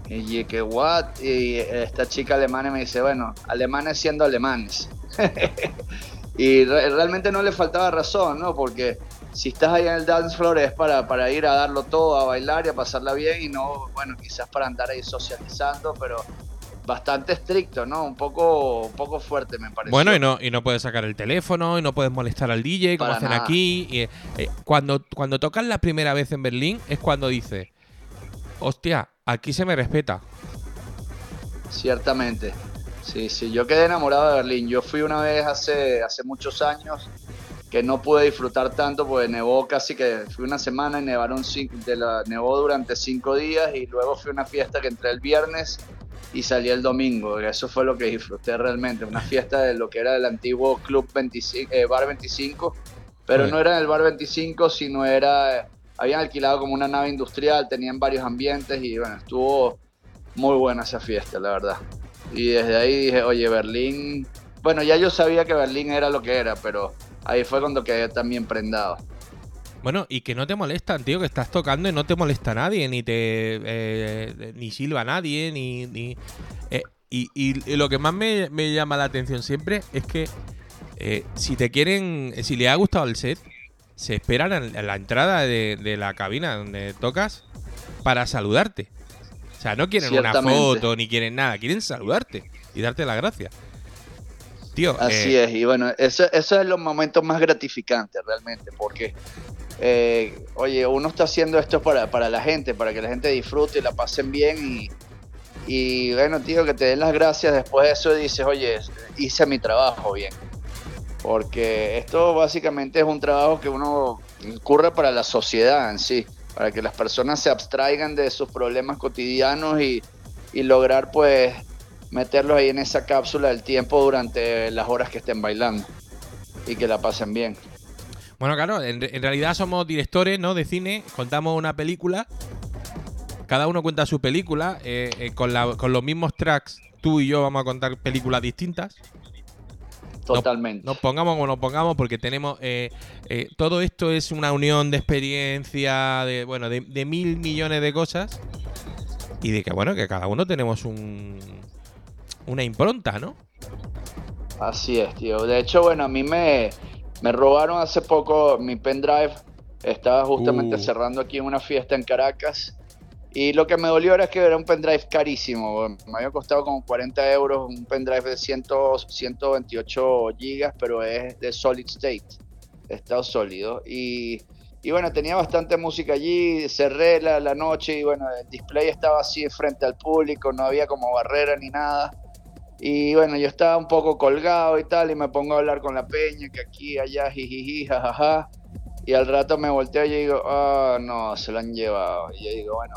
Y que what? Y esta chica alemana me dice, bueno, alemanes siendo alemanes. (laughs) y re- realmente no le faltaba razón, ¿no? Porque si estás ahí en el dance floor es para, para ir a darlo todo, a bailar y a pasarla bien y no, bueno, quizás para andar ahí socializando, pero bastante estricto, ¿no? Un poco, un poco fuerte me parece. Bueno, y no, y no puedes sacar el teléfono, y no puedes molestar al DJ, como Para hacen nada. aquí. y, eh, cuando, cuando tocas la primera vez en Berlín, es cuando dices, hostia, aquí se me respeta. Ciertamente. Sí, sí, yo quedé enamorado de Berlín. Yo fui una vez hace, hace muchos años que no pude disfrutar tanto porque nevó casi que fui una semana y nevaron cinco, de la, nevó durante cinco días y luego fui a una fiesta que entré el viernes y salí el domingo. Eso fue lo que disfruté realmente, una fiesta de lo que era el antiguo Club 25, eh, Bar 25, pero Joder. no era en el Bar 25, sino era, habían alquilado como una nave industrial, tenían varios ambientes y bueno, estuvo muy buena esa fiesta, la verdad. Y desde ahí dije, oye, Berlín. Bueno, ya yo sabía que Berlín era lo que era, pero ahí fue cuando quedé también prendado. Bueno, y que no te molestan, tío, que estás tocando y no te molesta nadie, ni te eh, ni silba nadie, ni. ni- eh, y, y- y lo que más me, me llama la atención siempre es que eh, si te quieren. Si le ha gustado el set, se esperan en la entrada de, de la cabina donde tocas para saludarte. O sea, no quieren una foto ni quieren nada, quieren saludarte y darte las gracias. Tío, Así eh, es, y bueno, eso, eso es los momentos más gratificantes realmente, porque, eh, oye, uno está haciendo esto para, para la gente, para que la gente disfrute y la pasen bien y, y bueno, tío, que te den las gracias después de eso y dices, oye, hice mi trabajo bien. Porque esto básicamente es un trabajo que uno incurre para la sociedad en sí, para que las personas se abstraigan de sus problemas cotidianos y, y lograr pues meterlos ahí en esa cápsula del tiempo durante las horas que estén bailando y que la pasen bien. Bueno, claro, en, en realidad somos directores, ¿no? De cine, contamos una película, cada uno cuenta su película, eh, eh, con, la- con los mismos tracks, tú y yo vamos a contar películas distintas. Totalmente. Nos pongamos como nos pongamos, porque tenemos. eh, eh, todo esto es una unión de experiencia, de, bueno, de, de mil millones de cosas. Y de que, bueno, que cada uno tenemos un. Una impronta, ¿no? Así es, tío. De hecho, bueno, a mí me, me robaron hace poco mi pendrive. Estaba justamente Uh. cerrando aquí en una fiesta en Caracas. Y lo que me dolió era que era un pendrive carísimo. Me había costado como 40 euros un pendrive de 100, 128 gigas, pero es de solid state, estado sólido. Y, y bueno, tenía bastante música allí. Cerré la, la noche y bueno, el display estaba así frente al público, no había como barrera ni nada. Y bueno, yo estaba un poco colgado y tal, y me pongo a hablar con la peña, que aquí, allá, jijiji, jajaja. Y al rato me volteo y digo, ah, no, se lo han llevado. Y yo digo, bueno,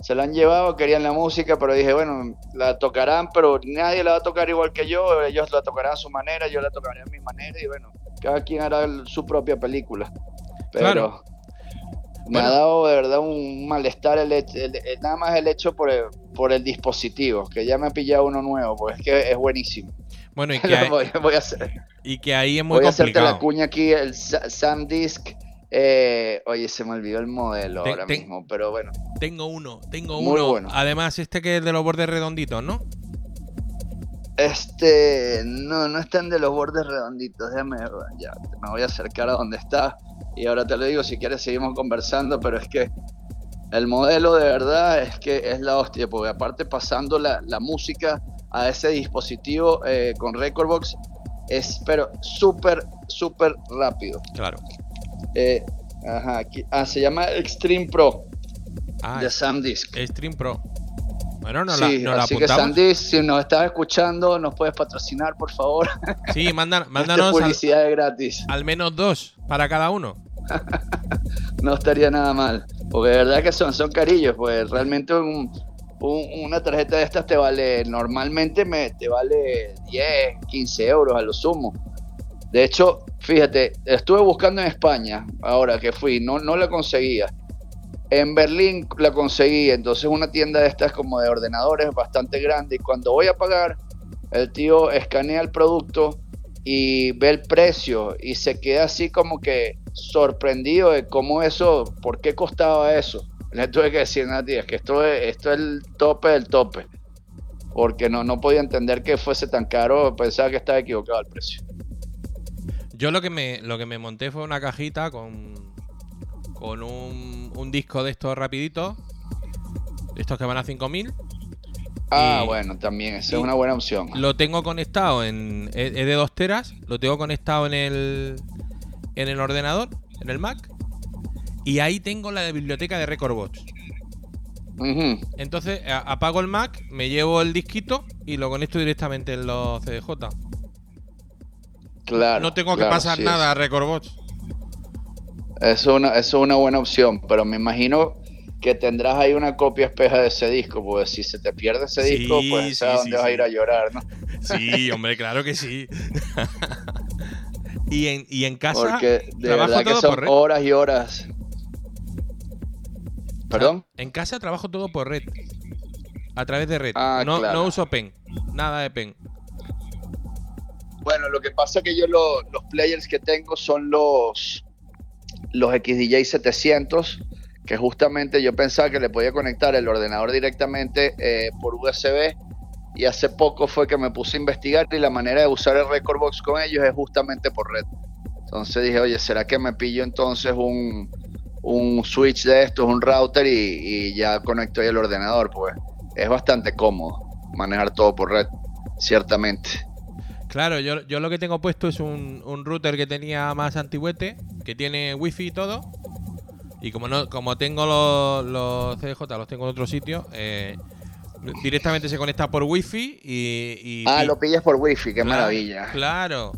se lo han llevado, querían la música, pero dije, bueno, la tocarán, pero nadie la va a tocar igual que yo, ellos la tocarán a su manera, yo la tocaré a mi manera, y bueno, cada quien hará su propia película. Pero Claro. Me Bueno. ha dado de verdad un malestar el, el- el- nada más el hecho por el, por el dispositivo, que ya me ha pillado uno nuevo, pues es que es buenísimo. Bueno, y (laughs) que, voy, voy a hacer, y que ahí es muy voy a hacerte la cuña aquí, el Sa- SanDisk. Eh, oye, se me olvidó el modelo ahora mismo, pero bueno. Tengo uno, tengo Muy uno. bueno. Además, este que es de los bordes redonditos, ¿no? Este, no, no están de los bordes redonditos. Déjame, ya, me voy a acercar a donde está. Y ahora te lo digo, si quieres seguimos conversando, pero es que el modelo de verdad es que es la hostia, porque aparte pasando la, la música a ese dispositivo eh, con Recordbox es, pero súper, súper rápido. Claro. Eh, ajá, aquí, ah, se llama Extreme Pro Ah, de SamDisk. Stream Pro. Bueno, nos sí, la, la así que. SamDisk, si nos estás escuchando, nos puedes patrocinar, por favor. Sí, manda- (laughs) mándanos al, publicidad gratis. al menos dos para cada uno. (laughs) no estaría nada mal. Porque de verdad que son, son carillos, pues realmente un, un- una tarjeta de estas te vale, normalmente me, te vale 10, 15 euros a lo sumo. De hecho, fíjate, estuve buscando en España, ahora que fui, no, no la conseguía. En Berlín la conseguí, entonces una tienda de estas como de ordenadores bastante grande y cuando voy a pagar, el tío escanea el producto y ve el precio y se queda así como que sorprendido de cómo eso, por qué costaba eso. Le tuve que decir, Nati, es que esto es, esto es el tope del tope. Porque no, no podía entender que fuese tan caro, pensaba que estaba equivocado el precio. Yo lo que me, lo que me monté fue una cajita con, con un, un disco de estos rapiditos. de Estos que van a 5000. Ah, bueno, también, esa es una buena opción. Lo tengo conectado en. Es de 2 teras. Lo tengo conectado en el. En el ordenador, en el Mac. Y ahí tengo la biblioteca de Recordbox. Ujú, Entonces apago el Mac, me llevo el disquito y lo conecto directamente en los CDJ. claro. no tengo que pasar sí, nada a Recordbox. Eso es, una, es una buena opción, pero me imagino que tendrás ahí una copia espeja de ese disco, porque si se te pierde ese Sí, disco, pues sí, a sí, dónde vas a ir a llorar, ¿no? Sí, hombre, claro que sí. (laughs) y, en, y en casa Porque de verdad que son horas y horas. ¿Perdón? En casa trabajo todo por red. A través de red. Ah, no, claro. no uso pen. Nada de pen. Bueno, lo que pasa es que yo lo- los players que tengo son los, los XDJ 700, que justamente yo pensaba que le podía conectar el ordenador directamente eh, por USB y hace poco fue que me puse a investigar y la manera de usar el Recordbox con ellos es justamente por red. Entonces dije, oye, ¿será que me pillo entonces un, un switch de estos, un router y, y ya conecto ahí el ordenador? Pues es bastante cómodo manejar todo por red, ciertamente. Claro, yo, yo lo que tengo puesto es un, un router que tenía más antiguete, que tiene wifi y todo. Y como no, como tengo los, los CDJ, los tengo en otro sitio, eh, directamente se conecta por wifi y. y Ah, lo pillas por wifi, qué Claro, maravilla. Claro.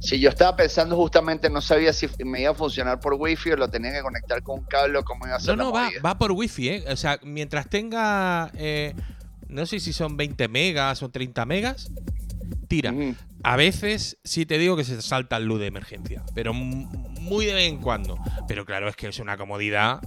Si yo estaba pensando justamente, no sabía si me iba a funcionar por wifi o lo tenía que conectar con un cable o cómo iba a ser No, la no, va, va por wifi, ¿eh? O sea, mientras tenga. eh, no sé si son 20 megas o 30 megas, tira. Ujú. A veces sí te digo que se salta el luz de emergencia, pero muy de vez en cuando. Pero claro, es que es una comodidad.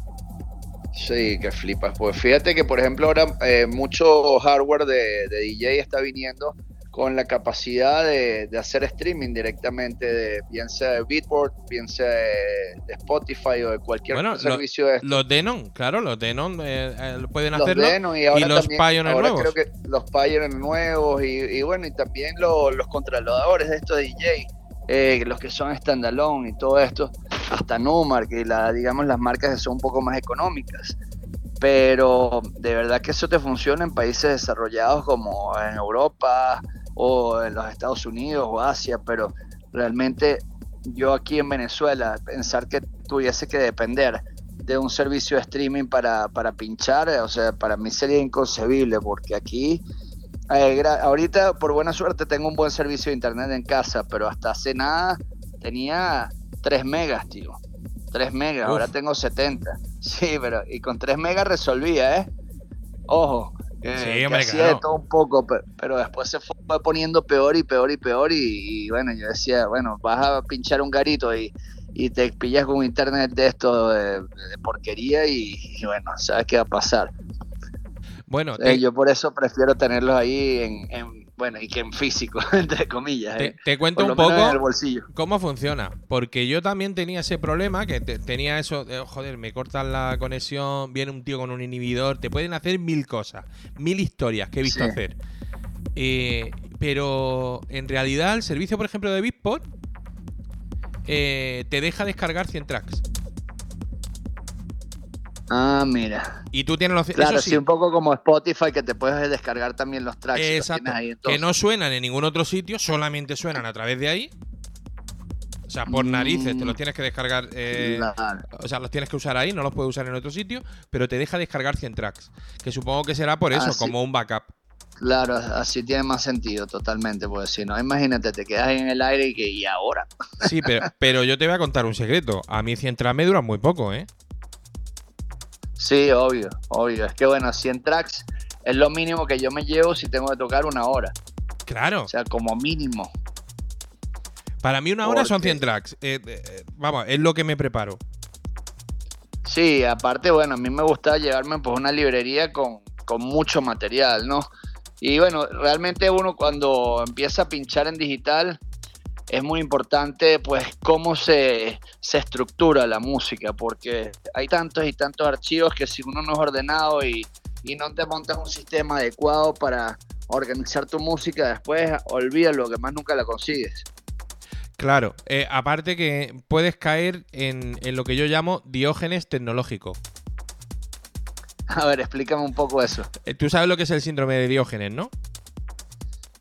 Sí, que flipas. Pues fíjate que, por ejemplo, ahora eh, mucho hardware de, de DJ está viniendo con la capacidad de, de hacer streaming directamente, de, bien sea de Beatport, bien sea de, de Spotify o de cualquier Bueno, servicio de estos. Los Denon, claro, los Denon eh, eh, pueden los hacerlo. Denon y, ahora los también- Pioneer ahora nuevos. creo que los Pioneer nuevos y, y bueno, y también lo- los controladores de estos DJ, eh, los que son standalone y todo esto, hasta Numark y la, digamos las marcas que son un poco más económicas. Pero de verdad que eso te funciona en países desarrollados como en Europa o en los Estados Unidos o Asia, pero realmente yo aquí en Venezuela, pensar que tuviese que depender de un servicio de streaming para, para pinchar, o sea, para mí sería inconcebible, porque aquí, eh, ahorita por buena suerte tengo un buen servicio de internet en casa, pero hasta hace nada tenía 3 megas, tío. 3 megas, ahora tengo 70. (laughs) Sí, pero y con 3 megas resolvía, ¿eh? Ojo, que, Sí, que hombre, hacía claro. de todo un poco, pe- pero, después se fue poniendo peor y peor y peor y, y bueno, yo decía, bueno, vas a pinchar un garito y, y te pillas con internet de esto de, de porquería y, y bueno, sabes qué va a pasar. Bueno, Eh, te, yo por eso prefiero tenerlos ahí en, en- bueno, y que en físico, (laughs) entre comillas, te- eh. te cuento por un menos en el poco bolsillo. cómo funciona. Porque yo también tenía ese problema, que te- tenía eso, de, joder, me cortan la conexión, viene un tío con un inhibidor, te pueden hacer mil cosas, mil historias que he visto Sí. hacer. Eh, pero en realidad el servicio, por ejemplo, de Bitport eh, te deja descargar 100 tracks. Ah, mira. Y tú tienes los... Claro, sí. un poco como Spotify que te puedes descargar también los tracks. los Exacto. tienes ahí, que no suenan en ningún otro sitio, solamente suenan a través de ahí. O sea, por narices te los Mm. tienes que descargar. eh, Claro. O sea, los tienes que usar ahí, no los puedes usar en otro sitio, pero te deja descargar 100 tracks. Que supongo que será por eso, como un backup. Claro, así tiene más sentido totalmente, porque si no, imagínate, te quedas ahí en el aire y que y ahora. Sí, pero, pero yo te voy a contar un secreto. A mí 100 tracks me duran muy poco, ¿eh? Sí, obvio, obvio. Es que bueno, 100 tracks es lo mínimo que yo me llevo si tengo que tocar una hora. Claro. O sea, como mínimo. Para mí una hora son porque- 100 tracks. Eh, eh, eh, vamos, es lo que me preparo. Sí, aparte, bueno, a mí me gusta llevarme pues una librería con, con mucho material, ¿no? Y bueno, realmente uno cuando empieza a pinchar en digital es muy importante pues cómo se, se estructura la música, porque hay tantos y tantos archivos que si uno no es ordenado y, y no te montas un sistema adecuado para organizar tu música, después olvídalo, que más nunca la consigues. Claro. eh, aparte que puedes caer en, en lo que yo llamo diógenes tecnológico. A ver, explícame un poco eso. Eh, Tú sabes lo que es el síndrome de Diógenes, ¿no?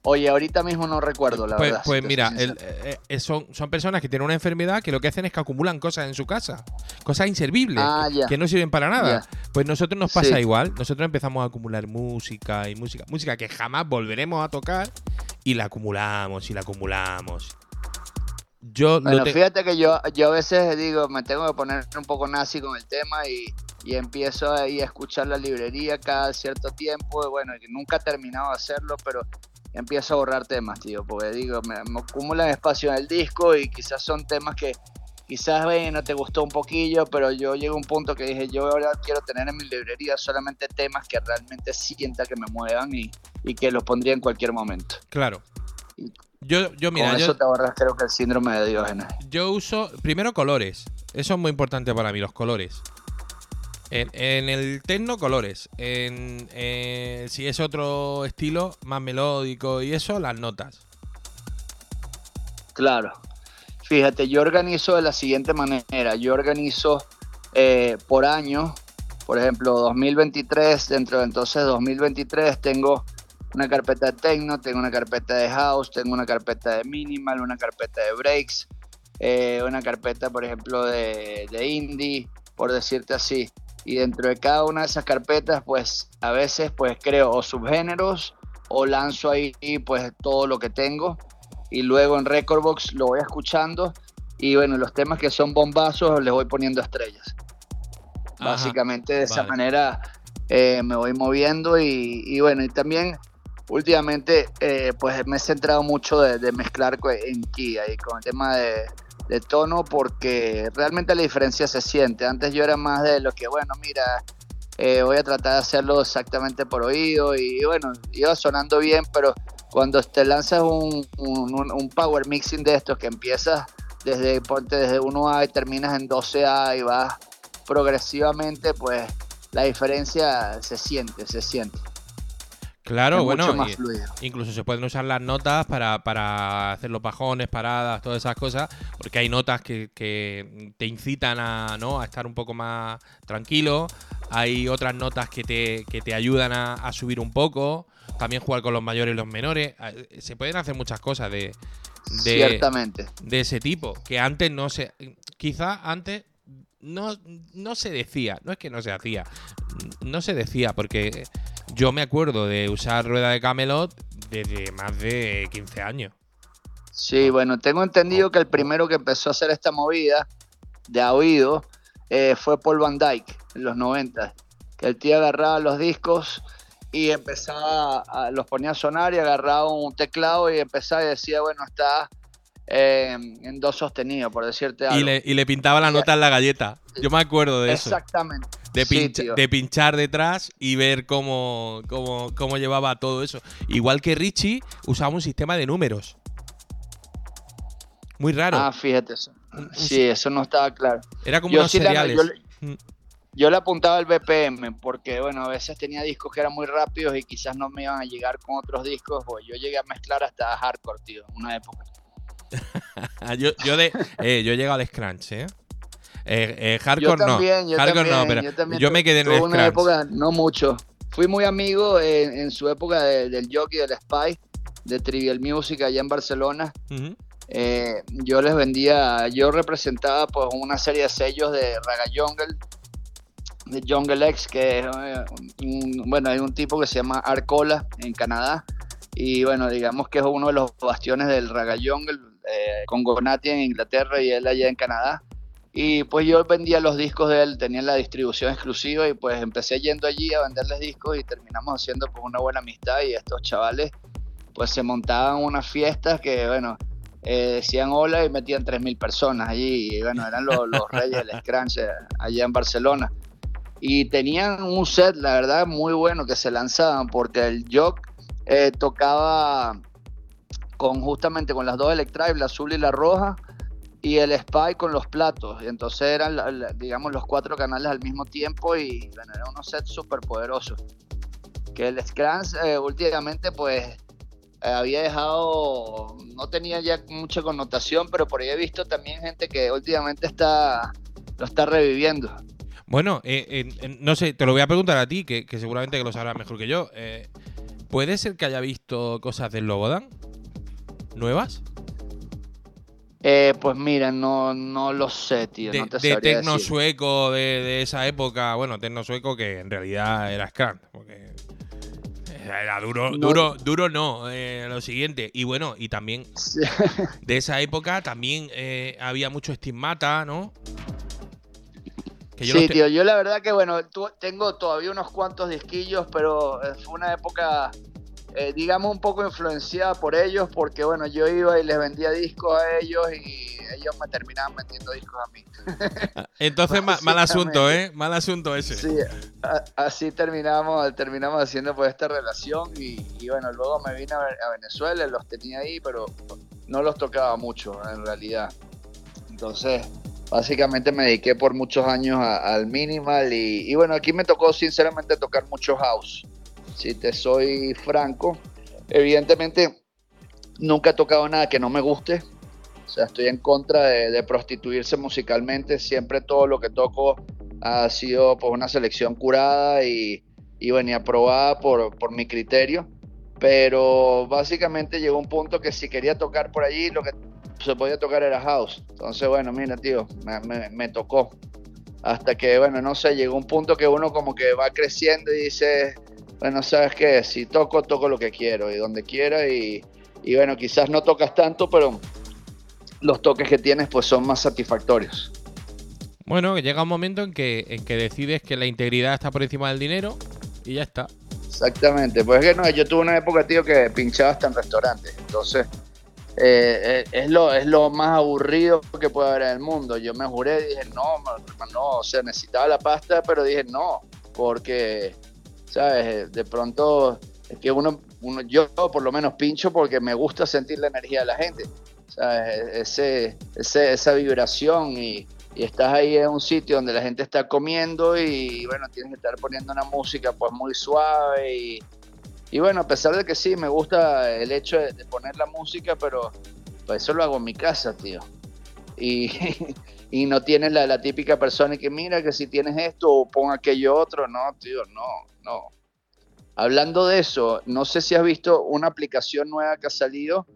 Oye, ahorita mismo no recuerdo, la pues verdad. pues si mira, el- eh, eh, son, son personas que tienen una enfermedad que lo que hacen es que acumulan cosas en su casa. Cosas inservibles, Ah, que, no sirven para nada. Pues nosotros nos pasa Sí. igual. Nosotros empezamos a acumular música y música. Música que jamás volveremos a tocar y la acumulamos y la acumulamos. Yo Bueno, te- fíjate que yo, yo a veces digo, me tengo que poner un poco nazi con el tema y, y empiezo ahí a escuchar la librería cada cierto tiempo. y Bueno, nunca he terminado de hacerlo, pero empiezo a borrar temas, tío, porque digo, me, me acumulan espacio en el disco y quizás son temas que quizás bueno, te gustó un poquillo, pero yo llego a un punto que dije, yo ahora quiero tener en mi librería solamente temas que realmente sienta que me muevan y, y que los pondría en cualquier momento. Claro. Y- Yo, yo mira, Con yo, eso te ahorras creo que el síndrome de Diógenes. yo uso primero colores. Eso es muy importante para mí, los colores. En, el techno, colores. En, en- si es otro estilo, más melódico y eso, las notas. Claro. Fíjate, yo organizo de la siguiente manera. Yo organizo eh, por año, por ejemplo, 2023, dentro de entonces 2023 tengo una carpeta de techno, tengo una carpeta de house, tengo una carpeta de minimal, una carpeta de breaks, eh, una carpeta, por ejemplo, de, de indie, por decirte así. Y dentro de cada una de esas carpetas, pues a veces pues creo o subgéneros o lanzo ahí pues todo lo que tengo y luego en Recordbox lo voy escuchando y bueno, los temas que son bombazos les voy poniendo estrellas. Ajá, Básicamente de esa vale. manera eh, me voy moviendo y, y bueno, y también últimamente eh, pues me he centrado mucho de, de mezclar en Kia y con el tema de, de tono porque realmente la diferencia se siente. Antes yo era más de lo que, bueno, mira, eh, voy a tratar de hacerlo exactamente por oído y bueno, iba sonando bien, pero cuando te lanzas un, un- power mixing de estos que empiezas desde, ponte desde 1A y terminas en 12A y vas progresivamente, pues la diferencia se siente, se siente. Claro, Es bueno, mucho más y- fluido. incluso se pueden usar las notas para, para hacer los bajones, paradas, todas esas cosas, porque hay notas que, que te incitan a, ¿no? a estar un poco más tranquilo, hay otras notas que te, que te ayudan a, a subir un poco, también jugar con los mayores y los menores, eh, se pueden hacer muchas cosas de, de, Ciertamente. de ese tipo, que antes no se, quizá antes no, no se decía, no es que no se hacía, no se decía, porque yo me acuerdo de usar rueda de Camelot desde más de 15 años. Sí, bueno, tengo entendido que el primero que empezó a hacer esta movida de a oído eh, fue Paul Van Dyke en los 90. Que el tío agarraba los discos y empezaba, a- los ponía a sonar y agarraba un teclado y empezaba y decía, bueno, está eh, en do sostenido, por decirte algo. Y le, y le pintaba la nota en la galleta. Yo me acuerdo de eso. Exactamente. De, pincha- pinchar detrás y ver cómo, cómo, cómo llevaba todo eso. Igual que Richie usaba un sistema de números. Muy raro. Ah, fíjate eso. Sí, eso no estaba claro. Era como yo unos sí la- cereales. yo le- Mm. Yo le apuntaba el BPM porque, bueno, a veces tenía discos que eran muy rápidos y quizás no me iban a llegar con otros discos. Yo llegué a mezclar hasta hardcore, tío, en una época. (laughs) Yo, yo, de, eh, yo he llegado al Scrunch, ¿eh? Eh, eh, Yo hardcore también, no. yo hardcore también, no, pero yo también yo me quedé en el una época, no mucho. Fui muy amigo en, en su época de- del jockey del Spy, de Trivial Music allá en Barcelona. Eh, yo les vendía, yo representaba pues una serie de sellos de Raga Jungle, de Jungle X, que es, un- bueno, hay un tipo que se llama Arcola en Canadá, y bueno, digamos que es uno de los bastiones del Raga Jungle, eh, con Gonati en Inglaterra y él allá en Canadá. Y pues yo vendía los discos de él, tenía la distribución exclusiva y pues empecé yendo allí a venderles discos y terminamos haciendo pues una buena amistad y estos chavales pues se montaban unas fiestas que bueno, eh, decían hola y metían 3.000 personas allí y bueno, eran los, los reyes del scratch allá en Barcelona. Y tenían un set, la verdad, muy bueno que se lanzaban porque el Jock eh, tocaba con justamente con las dos Electrive, la azul y la roja, y el Spy con los platos. Y entonces eran, digamos, los cuatro canales al mismo tiempo y bueno, eran unos sets súper poderosos. Que el Scrans eh, últimamente pues eh, había dejado, no tenía ya mucha connotación, pero por ahí he visto también gente que últimamente está, lo está reviviendo. Bueno, eh, no sé, te lo voy a preguntar a ti, que, que seguramente que lo sabrás mejor que yo. ¿Puede ser que haya visto cosas del Lobodan? ¿Nuevas? Eh, pues mira, no, no lo sé, tío. De, no te de tecno decir. sueco de, de esa época. Bueno, tecno sueco que en realidad era Scrum. Porque era duro, No. duro, duro no, eh, lo siguiente. Y bueno, y también (laughs) de esa época también eh, había mucho estigmata, ¿no? Que yo sí, tío, yo la verdad que bueno, tengo todavía unos cuantos disquillos, pero eh, fue una época, eh, digamos, un poco influenciada por ellos, porque bueno, yo iba y les vendía discos a ellos y ellos me terminaban vendiendo discos a mí. (laughs) Entonces, ma- mal asunto. ¿eh? Mal asunto ese. Sí, así terminamos, terminamos haciendo pues esta relación y, y, bueno, luego me vine a, a Venezuela, los tenía ahí, pero no los tocaba mucho en realidad. Entonces, básicamente me dediqué por muchos años a- al minimal y, y, bueno, aquí me tocó sinceramente tocar mucho house. Si te soy franco, evidentemente nunca he tocado nada que no me guste. O sea, estoy en contra de, de prostituirse musicalmente. Siempre todo lo que toco ha sido pues, una selección curada y, y bueno, y aprobada por, por mi criterio. Pero básicamente llegó un punto que si quería tocar por allí, lo que se podía tocar era house. Entonces, bueno, mira, tío, me, me- me tocó. Hasta que, bueno, no sé, llegó un punto que uno como que va creciendo y dice, bueno, ¿sabes qué? Si toco, toco lo que quiero y donde quiera. Y, y bueno, quizás no tocas tanto, pero los toques que tienes pues son más satisfactorios. Bueno, que llega un momento en que, en que decides que la integridad está por encima del dinero y ya está. Exactamente, pues es que no, yo tuve una época, tío, que pinchaba hasta en restaurantes, entonces eh, eh, es, lo, es lo más aburrido que puede haber en el mundo. Yo me juré, dije, no, no, o sea, necesitaba la pasta, pero dije, no, porque, ¿sabes? Eh, De pronto, es que uno, uno, yo por lo menos pincho porque me gusta sentir la energía de la gente, ¿sabes? E- esa vibración y, estás ahí en un sitio donde la gente está comiendo y bueno, tienes que estar poniendo una música pues muy suave y, bueno, a pesar de que sí, me gusta el hecho de, poner la música, pero pues eso lo hago en mi casa, tío. Y, (laughs) y no tienes la, la típica persona que mira que si tienes esto o pon aquello otro, no, tío, no, no. Hablando de eso, no sé si has visto una aplicación nueva que ha salido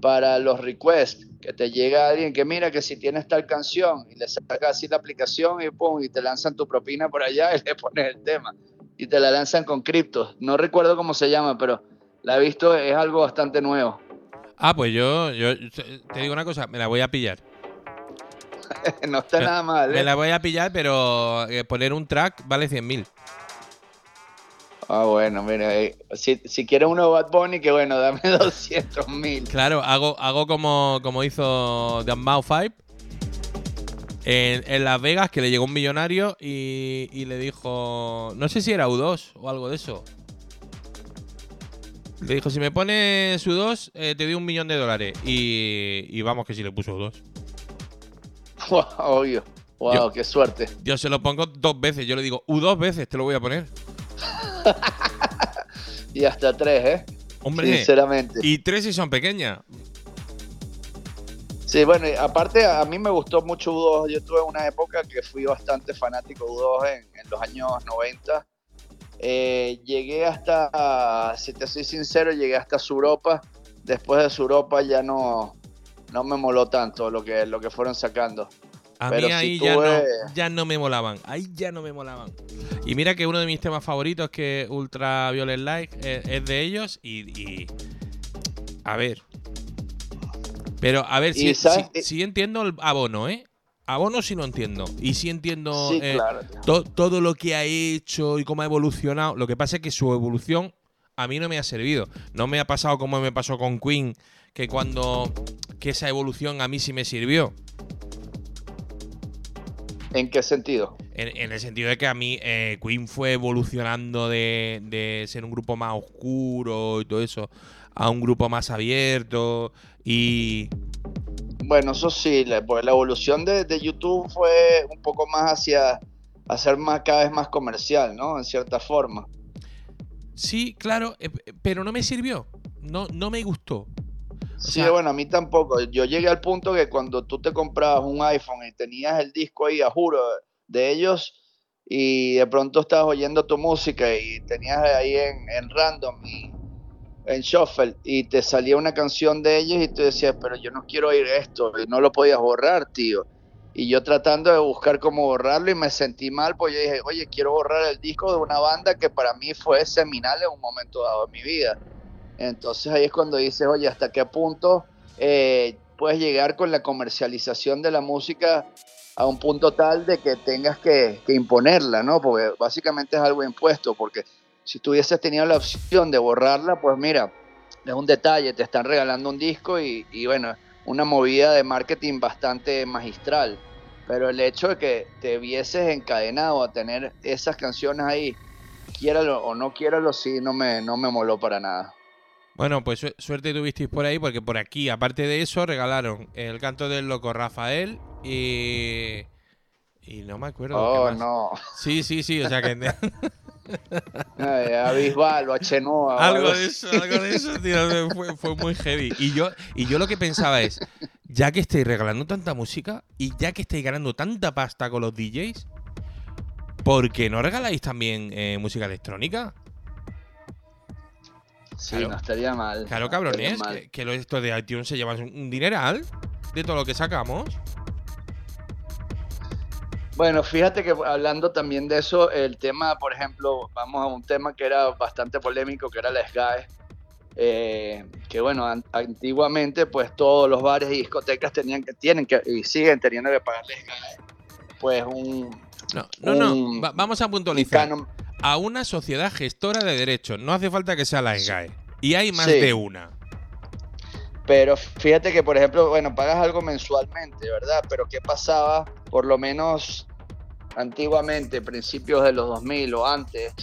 para los requests, que te llega alguien que mira que si tienes tal canción y le sacas así la aplicación y pum, y te lanzan tu propina por allá y (laughs) le pones el tema y te la lanzan con criptos. No recuerdo cómo se llama, pero la he visto, es algo bastante nuevo. Ah, pues yo, yo te digo una cosa, me la voy a pillar. (laughs) no está Me- nada mal. ¿eh? Me la voy a pillar, pero eh, poner un track vale 100.000. Ah, bueno, mira, eh, si, si quieres uno Bad Bunny, que bueno, dame (laughs) 200 mil. Claro, hago, hago como, como hizo The Mao 5 en, en Las Vegas, que le llegó un millonario y, y le dijo. No sé si era U2 o algo de eso. Le dijo: Si me pones U2, eh, te doy un millón de dólares. Y, y vamos, que si le puso U2. (laughs) Wow, obvio. Wow, Yo- qué suerte. Yo se lo pongo dos veces. Yo le digo: U2 veces te lo voy a poner. (laughs) Y hasta tres, ¿eh? Hombre. Sinceramente. Y tres si son pequeñas. Sí, bueno, y aparte a mí me gustó mucho U2. Yo tuve una época que fui bastante fanático de U2 en, en los años 90. Eh, llegué hasta, si te soy sincero, llegué hasta Europa. Después de Europa ya no, no me moló tanto lo que, lo que fueron sacando. A Pero mí si ahí ya, no, ves- ya no me molaban. Ahí ya no me molaban. Y mira que uno de mis temas favoritos, que Ultra Violet Light, es, es de ellos. Y, y- A ver. Pero a ver, sí entiendo el abono, ¿eh? Abono sí lo entiendo. Y sí entiendo Sí, eh, claro. tío. to- todo lo que ha hecho y cómo ha evolucionado. Lo que pasa es que su evolución a mí no me ha servido. No me ha pasado como me pasó con Queen, que cuando que esa evolución a mí sí me sirvió. ¿En qué sentido? En, en el sentido de que a mí eh, Queen fue evolucionando de, de ser un grupo más oscuro y todo eso a un grupo más abierto y Bueno, eso sí, la, pues la evolución de, de YouTube fue un poco más hacia hacer más cada vez más comercial, ¿no? En cierta forma. sí, claro, eh, pero no me sirvió. No, no me gustó. Sí, sea- bueno, a mí tampoco. Yo llegué al punto que cuando tú te comprabas un iPhone y tenías el disco ahí, a juro, de ellos, y de pronto estabas oyendo tu música y tenías ahí en, en random y en shuffle y te salía una canción de ellos y tú decías, pero yo no quiero oír esto y no lo podías borrar, tío. Y yo tratando de buscar cómo borrarlo y me sentí mal, pues yo dije, oye, quiero borrar el disco de una banda que para mí fue seminal en un momento dado de mi vida. Entonces ahí es cuando dices, oye, ¿hasta qué punto eh, puedes llegar con la comercialización de la música a un punto tal de que tengas que, imponerla, ¿no? Porque básicamente es algo impuesto, porque si tú hubieses tenido la opción de borrarla, pues mira, es un detalle, te están regalando un disco y, y bueno, una movida de marketing bastante magistral. Pero el hecho de que te vieses encadenado a tener esas canciones ahí, quiéralo o no quiéralo, sí, no me, no me moló para nada. Bueno, pues su- suerte tuvisteis por ahí, porque por aquí, aparte de eso, regalaron el canto del loco Rafael y. Y no me acuerdo. qué Oh, más. no. Sí, sí, sí, o sea que. (laughs) A Bisbal o a Chenoa. algo de eso, algo de eso, tío. Fue, fue muy heavy. Y yo, y yo lo que pensaba es: ya que estáis regalando tanta música y ya que estáis ganando tanta pasta con los DJs, ¿por qué no regaláis también eh, música electrónica? Sí, Claro. no estaría mal. Claro, no cabrones, que, que los estos de iTunes se llevan un dineral de todo lo que sacamos. Bueno, fíjate que hablando también de eso, el tema, por ejemplo, vamos a un tema que era bastante polémico, que era la SGAE. eh, que bueno, an- antiguamente pues todos los bares y discotecas tenían que, tienen que, y siguen teniendo que pagar la SGAE. Pues un, No, no, no. Un- va- vamos a un puntualizar. A una sociedad gestora de derechos. No hace falta que sea la SGAE. Y hay más Sí. de una. Pero fíjate que, por ejemplo, bueno, pagas algo mensualmente, ¿verdad? Pero ¿qué pasaba? Por lo menos antiguamente, principios de los 2000 o antes,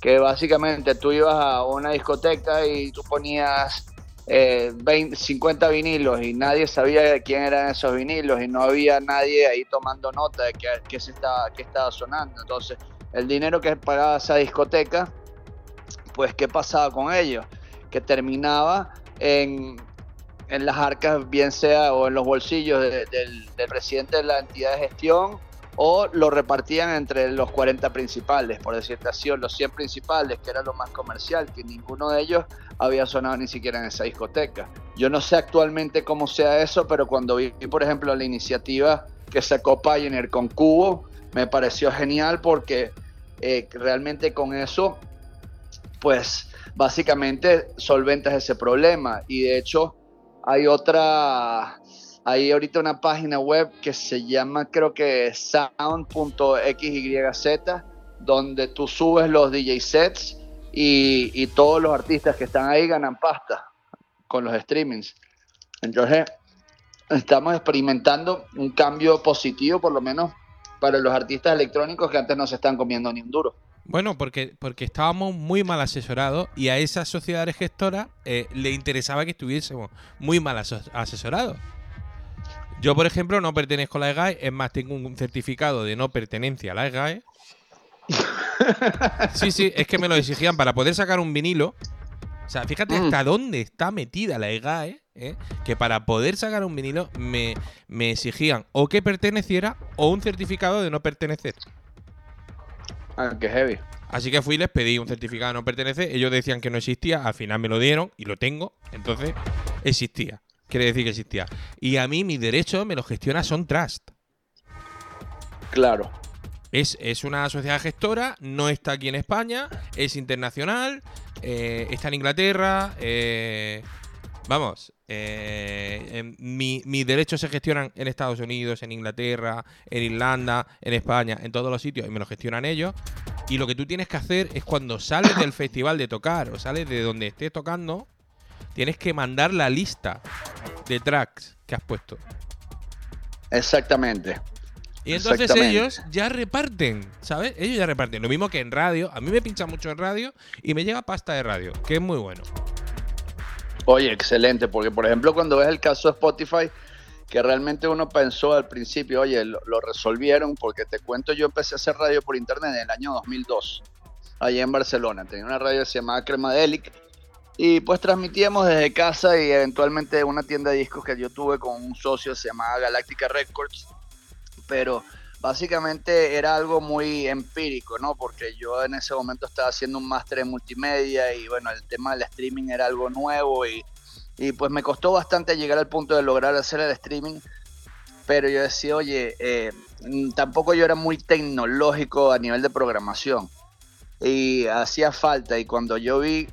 que básicamente tú ibas a una discoteca y tú ponías eh, 20, 50 vinilos y nadie sabía de quién eran esos vinilos y no había nadie ahí tomando nota de qué, qué se estaba, qué estaba sonando. Entonces, el dinero que pagaba esa discoteca, pues, ¿qué pasaba con ellos? Que terminaba en, en las arcas, bien sea o en los bolsillos de- del, del presidente de la entidad de gestión, o lo repartían entre los 40 principales, por decirte así, o los 100 principales, que era lo más comercial, que ninguno de ellos había sonado ni siquiera en esa discoteca. Yo no sé actualmente cómo sea eso, pero cuando vi, por ejemplo, la iniciativa que sacó Pioneer con Cubo, me pareció genial porque eh, realmente con eso, pues básicamente solventas ese problema. Y de hecho, hay otra, hay ahorita una página web que se llama, creo que sound.xyz, donde tú subes los DJ sets y, y todos los artistas que están ahí ganan pasta con los streamings. Entonces, estamos experimentando un cambio positivo, por lo menos para los artistas electrónicos que antes no se están comiendo ni un duro. Bueno, porque, porque estábamos muy mal asesorados y a esas sociedades gestoras eh, le interesaba que estuviésemos muy mal asesorados. Yo, por ejemplo, no pertenezco a la EGAE, es más, tengo un certificado de no pertenencia a la EGAE. (laughs) Sí, sí, es que me lo exigían para poder sacar un vinilo. O sea, fíjate Mm. hasta dónde está metida la EGAE, ¿eh? que para poder sacar un vinilo me, me exigían o que perteneciera o un certificado de no pertenecer. Ah, qué heavy. Así que fui y les pedí un certificado de no pertenecer. Ellos decían que no existía, al final me lo dieron y lo tengo. Entonces, existía. Quiere decir que existía. Y a mí mis derechos me los gestiona Son Trust. Claro. Es, es una sociedad gestora, no está aquí en España, es internacional, eh, está en Inglaterra, eh, Vamos, eh, mi- mis derechos se gestionan en Estados Unidos, en Inglaterra, en Irlanda, en España, en todos los sitios, y me lo gestionan ellos. Y lo que tú tienes que hacer es cuando sales del festival de tocar o sales de donde estés tocando, tienes que mandar la lista de tracks que has puesto. Exactamente. Y entonces ellos ya reparten, ¿sabes? Ellos ya reparten. Lo mismo que en radio. A mí me pincha mucho en radio y me llega pasta de radio, que es muy bueno. Oye, excelente, porque por ejemplo cuando ves el caso de Spotify, que realmente uno pensó al principio, oye, lo, resolvieron, porque te cuento, yo empecé a hacer radio por internet en el año 2002, allá en Barcelona. Tenía una radio que se llamaba Cremadelic y pues transmitíamos desde casa y eventualmente una tienda de discos que yo tuve con un socio, se llamaba Galáctica Records, pero básicamente era algo muy empírico, ¿no? Porque yo en ese momento estaba haciendo un máster en multimedia y bueno, el tema del streaming era algo nuevo y, y pues me costó bastante llegar al punto de lograr hacer el streaming, pero yo decía, oye, eh, mm, tampoco yo era muy tecnológico a nivel de programación y hacía falta y cuando yo vi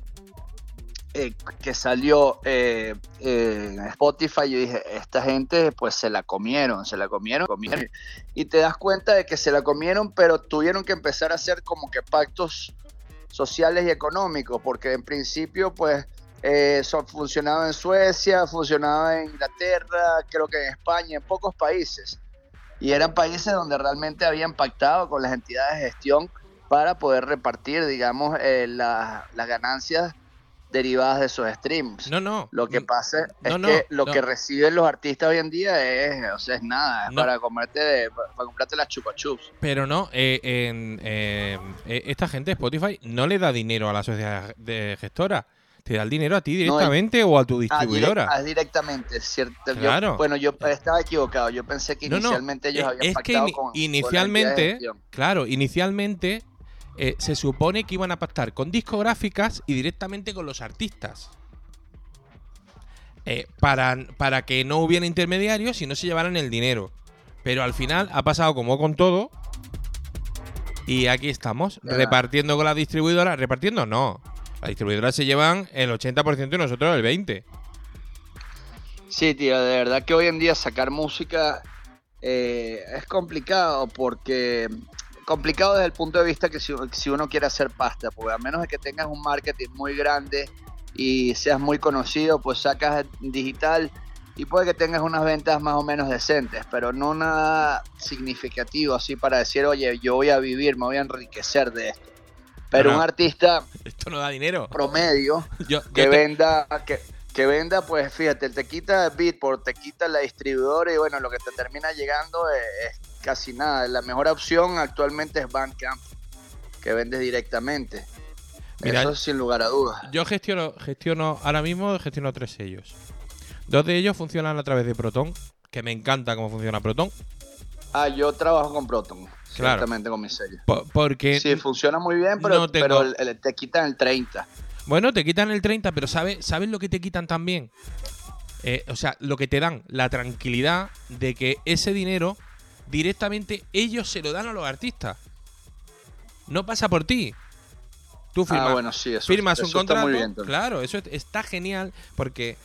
eh, que salió eh, eh, en Spotify, yo dije, esta gente pues se la comieron, se la comieron, comieron. Y te das cuenta de que se la comieron, pero tuvieron que empezar a hacer como que pactos sociales y económicos, porque en principio pues eh, eso funcionaba en Suecia, funcionaba en Inglaterra, creo que en España, en pocos países. Y eran países donde realmente habían pactado con las entidades de gestión para poder repartir, digamos, eh, la- las ganancias derivadas de esos streams. No, no. Lo que pasa es no, no, que lo no. que reciben los artistas hoy en día es, o sea, es nada, es para comerte, para, para comprarte las chupa chups. Pero no, eh, en, eh, eh, esta gente, Spotify, no le da dinero a la sociedad de gestora. Te da el dinero a ti directamente o a tu distribuidora. ah, directamente, es cierto. Yo- Claro. bueno, yo estaba equivocado. Yo pensé que No, no, inicialmente ellos eh, habían es que pactado ini- con, con inicialmente, claro, inicialmente eh, se supone que iban a pactar con discográficas y directamente con los artistas. Eh, para, para que no hubiera intermediarios y no se llevaran el dinero. Pero al final ha pasado como con todo. Y aquí estamos, repartiendo con la distribuidora. Repartiendo no. Las distribuidoras se llevan el 80% y nosotros el 20%. Sí, tío, de verdad que hoy en día sacar música eh, es complicado porque complicado desde el punto de vista que si, si uno quiere hacer pasta, porque a menos de que tengas un marketing muy grande y seas muy conocido, pues sacas digital y puede que tengas unas ventas más o menos decentes, pero no nada significativo así para decir, oye, yo voy a vivir, me voy a enriquecer de esto. Pero un artista Esto no da dinero. promedio (laughs) Yo, que te- venda, que, que venda, pues fíjate, te quita el Beatport, te quita la distribuidora y bueno, lo que te termina llegando es casi nada. La mejor opción actualmente es Bandcamp, que vendes directamente. Mira, Eso sin lugar a dudas. Yo gestiono, gestiono, ahora mismo gestiono tres sellos. Dos de ellos funcionan a través de Proton, que me encanta cómo funciona Proton, Ah, yo trabajo con Proton, Claro. directamente con mi sello. po- porque, Sí, funciona muy bien, pero, no tengo- pero el- el- te quitan el 30. bueno, te quitan el 30, pero ¿sabes ¿sabes lo que te quitan también? Eh, o sea, lo que te dan, la tranquilidad de que ese dinero directamente ellos se lo dan a los artistas. No pasa por ti. Tú firmas, ah, bueno, sí, eso, firmas eso un contrato. muy bien. entonces. claro, eso es- está genial porque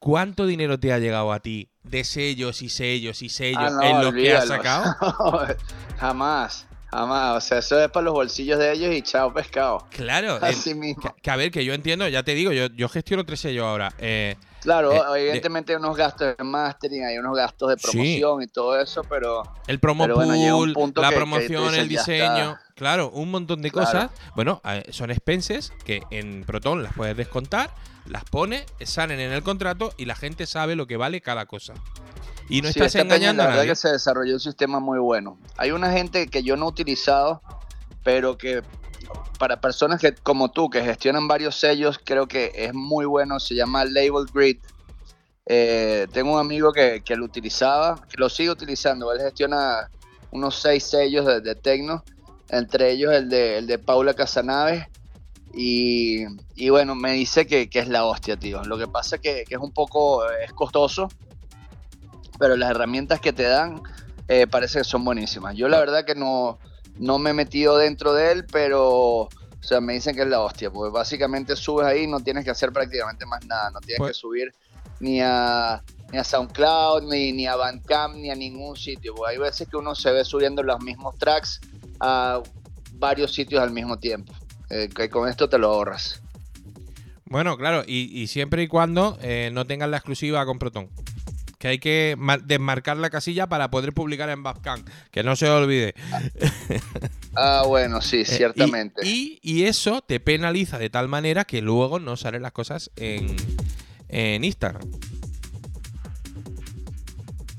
¿cuánto dinero te ha llegado a ti de sellos y sellos y sellos Ah, no, en lo que has sacado? (laughs) jamás, jamás. O sea, eso es para los bolsillos de ellos y chao pescado. Claro, (laughs) Así mismo. que, que a ver, que yo entiendo, ya te digo, yo, yo gestiono tres sellos ahora. eh, Claro, Eh, de- evidentemente hay unos gastos de mastering, hay unos gastos de Sí. promoción y todo eso, pero el promo Pero bueno, pool, la que- que promoción, dices, el diseño, claro, un montón de Claro. cosas. Bueno, eh, son expenses que en Proton las puedes descontar, las pones, salen en el contrato y la gente sabe lo que vale cada cosa. Y no sí, estás engañando la a verdad nadie. que se desarrolló un sistema muy bueno. Hay una gente que yo no he utilizado, pero que para personas que como tú, que gestionan varios sellos, creo que es muy bueno, se llama Label Grid. Eh, tengo un amigo que, que lo utilizaba, que lo sigue utilizando, él gestiona unos seis sellos de, Tecno, entre ellos el de, el de Paula Casanaves. Y, y bueno, me dice que, que es la hostia, tío. Lo que pasa es que, que es un poco, eh, es costoso, pero las herramientas que te dan eh, parece que son buenísimas. Yo la verdad que no, no me he metido dentro de él, pero, O sea, me dicen que es la hostia, porque básicamente subes ahí y no tienes que hacer prácticamente más nada. No tienes Pues- que subir ni a, ni a SoundCloud, ni, ni a Bandcamp, ni a ningún sitio. Porque hay veces que uno se ve subiendo los mismos tracks a varios sitios al mismo tiempo. Eh, que con esto te lo ahorras. Bueno, claro, y, y siempre y cuando eh, no tengas la exclusiva con Proton. Que hay que mar- desmarcar la casilla para poder publicar en Bandcamp. Que no se olvide. Ah, bueno, sí, Eh, ciertamente. Y, y- y eso te penaliza de tal manera que luego no salen las cosas en, en Instagram.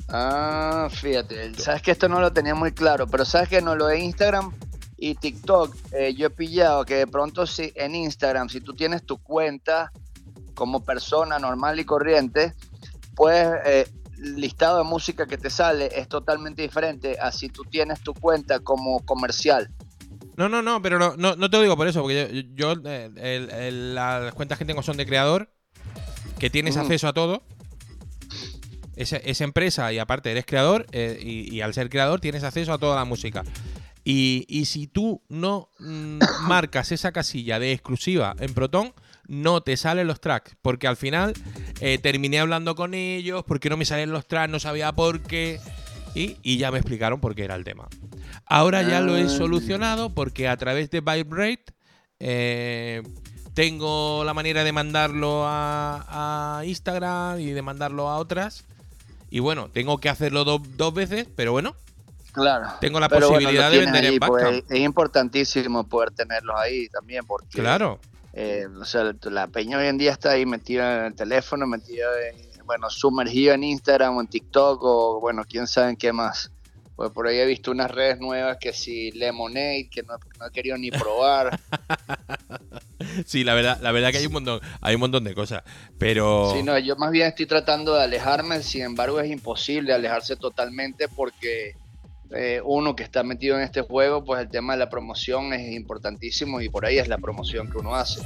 Ah, fíjate, sabes que esto no lo tenía muy claro, pero sabes que no lo de Instagram y TikTok, eh, yo he pillado que de pronto si en Instagram, si tú tienes tu cuenta como persona normal y corriente, pues eh, el listado de música que te sale es totalmente diferente a si tú tienes tu cuenta como comercial. No, no, no, pero no, no, no te lo digo por eso, porque yo, yo, eh, el- el- las cuentas que tengo son de creador, que tienes acceso a todo. Es, es empresa y aparte eres creador, eh, y, y al ser creador tienes acceso a toda la música. Y, y si tú no mm, (coughs) marcas esa casilla de exclusiva en Proton, no te salen los tracks. Porque al final eh, terminé hablando con ellos, porque no me salen los tracks, no sabía por qué. Y, y ya me explicaron por qué era el tema. Ahora ya lo he Ah. solucionado porque a través de Vibrate eh, tengo la manera de mandarlo a, a Instagram y de mandarlo a otras. Y bueno, tengo que hacerlo do- dos veces, pero bueno, Claro. Tengo la Pero posibilidad de vender en ahí, pues, Bandcamp. es importantísimo poder tenerlos ahí también, porque claro. Eh, o sea, la peña hoy en día está ahí metida en el teléfono, metida en, bueno, sumergida en Instagram o en TikTok o, bueno, quién sabe en qué más. Pues por ahí he visto unas redes nuevas que si Lemonade, que no, no he querido ni probar. (laughs) Sí, la verdad, la verdad que hay un montón, hay un montón de cosas. Pero Sí, no, yo más bien estoy tratando de alejarme, sin embargo es imposible alejarse totalmente porque eh, uno que está metido en este juego, pues el tema de la promoción es importantísimo y por ahí es la promoción que uno hace.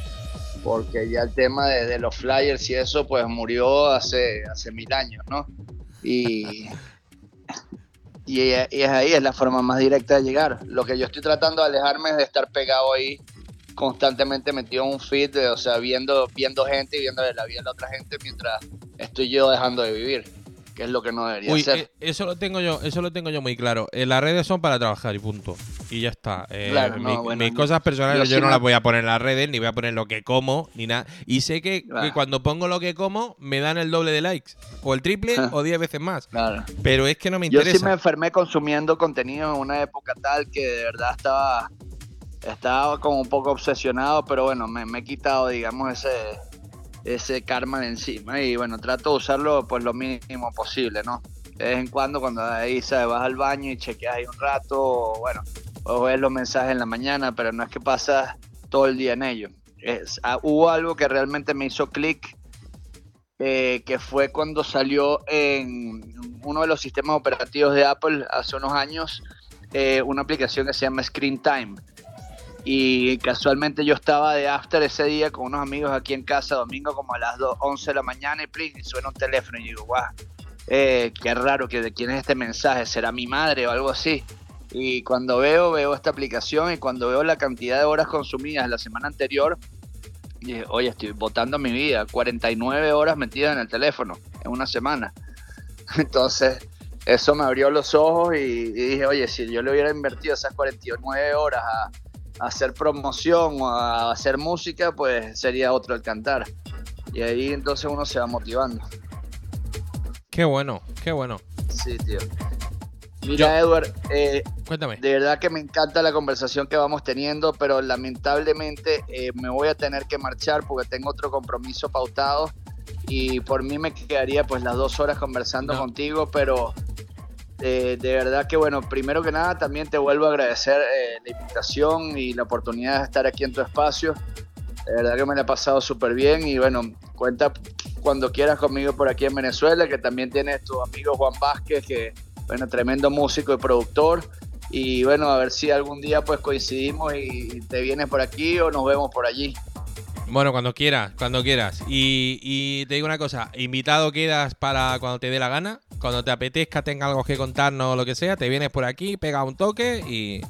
Porque ya el tema de, los flyers y eso, pues murió hace, hace mil años, ¿no? Y, y, es ahí, es la forma más directa de llegar. Lo que yo estoy tratando de alejarme es de estar pegado ahí constantemente metido en un feed, o sea, viendo, viendo gente y viendo la vida de la otra gente mientras estoy yo dejando de vivir, que es lo que no debería Uy, ser. eh, eso lo tengo yo, eso lo tengo yo muy claro. Eh, las redes son para trabajar y punto. Y ya está. Eh, Claro, no, mi- bueno, mis yo- cosas personales yo yo, no las voy a poner en las redes, ni voy a poner lo que como, ni nada. Y sé que, cuando pongo lo que como, me dan el doble de likes. O el triple o diez veces más. Claro. Pero es que no me Yo interesa. sí me enfermé consumiendo contenido en una época tal que de verdad estaba, estaba como un poco obsesionado, pero bueno, me, me he quitado, digamos, ese, ese karma de encima y bueno, trato de usarlo pues lo mínimo posible, ¿no? De vez en cuando, cuando ahí ¿sabes? vas al baño y chequeas ahí un rato, o bueno, o ves los mensajes en la mañana, pero no es que pasas todo el día en ello. Es, ah, hubo algo que realmente me hizo clic eh, que fue cuando salió en uno de los sistemas operativos de Apple hace unos años eh, una aplicación que se llama Screen Time. Y casualmente yo estaba de after ese día con unos amigos aquí en casa, domingo como a las 2, 11 de la mañana y, plin, suena un teléfono y digo, guau, eh, qué raro, de quién es este mensaje, será mi madre o algo así. Y cuando veo, veo esta aplicación y cuando veo la cantidad de horas consumidas la semana anterior, dije, oye, estoy botando mi vida, 49 horas metidas en el teléfono en una semana. (laughs) Entonces, eso me abrió los ojos y, y dije, oye, si yo le hubiera invertido esas 49 horas a hacer promoción o a hacer música, pues sería otro el cantar. Y ahí entonces uno se va motivando. Qué bueno, qué bueno. Sí, tío. Mira, Edward, eh, Cuéntame. de verdad que me encanta la conversación que vamos teniendo, pero lamentablemente eh, me voy a tener que marchar porque tengo otro compromiso pautado y por mí me quedaría pues las dos horas conversando No. contigo, pero eh, de verdad que bueno, primero que nada también te vuelvo a agradecer eh, la invitación y la oportunidad de estar aquí en tu espacio. De verdad que me la he pasado súper bien y bueno, cuenta cuando quieras conmigo por aquí en Venezuela, que también tienes tu amigo Juan Vázquez, que bueno, tremendo músico y productor. Y bueno, a ver si algún día pues coincidimos y te vienes por aquí o nos vemos por allí. Bueno, cuando quieras, cuando quieras. Y, y te digo una cosa, invitado quedas para cuando te dé la gana, cuando te apetezca, tenga algo que contarnos o lo que sea, te vienes por aquí, pega un toque y,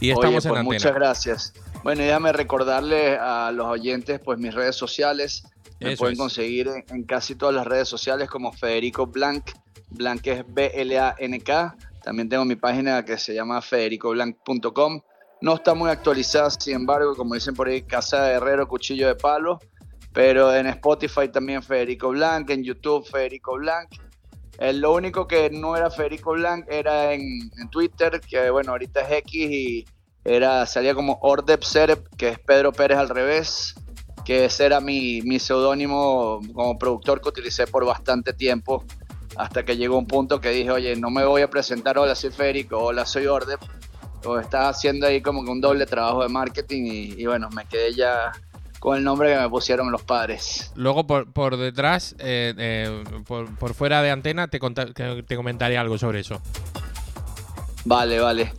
y Oye, estamos pues en muchas gracias. Bueno, déjame recordarle a los oyentes pues mis redes sociales. Me Eso pueden es. conseguir en, en casi todas las redes sociales como Federico Blanc. Blanc es B-L-A-N-K. También tengo mi página que se llama federicoblanc.com. No está muy actualizada, sin embargo, como dicen por ahí, Casa de Herrero, Cuchillo de Palo. Pero en Spotify también Federico Blanc, en YouTube Federico Blanc. Eh, lo único que no era Federico Blanc era en, Twitter, que bueno, ahorita es X y era, salía como Ordep Serep, que es Pedro Pérez al revés, que ese era mi, mi seudónimo como productor que utilicé por bastante tiempo, hasta que llegó un punto que dije, oye, no me voy a presentar, hola, soy Federico, hola, soy Ordep, o estaba haciendo ahí como que un doble trabajo de marketing y, y bueno, me quedé ya con el nombre que me pusieron los padres. Luego por, por detrás, eh, eh, por, por fuera de antena, te te comentaré algo sobre eso. Vale, vale.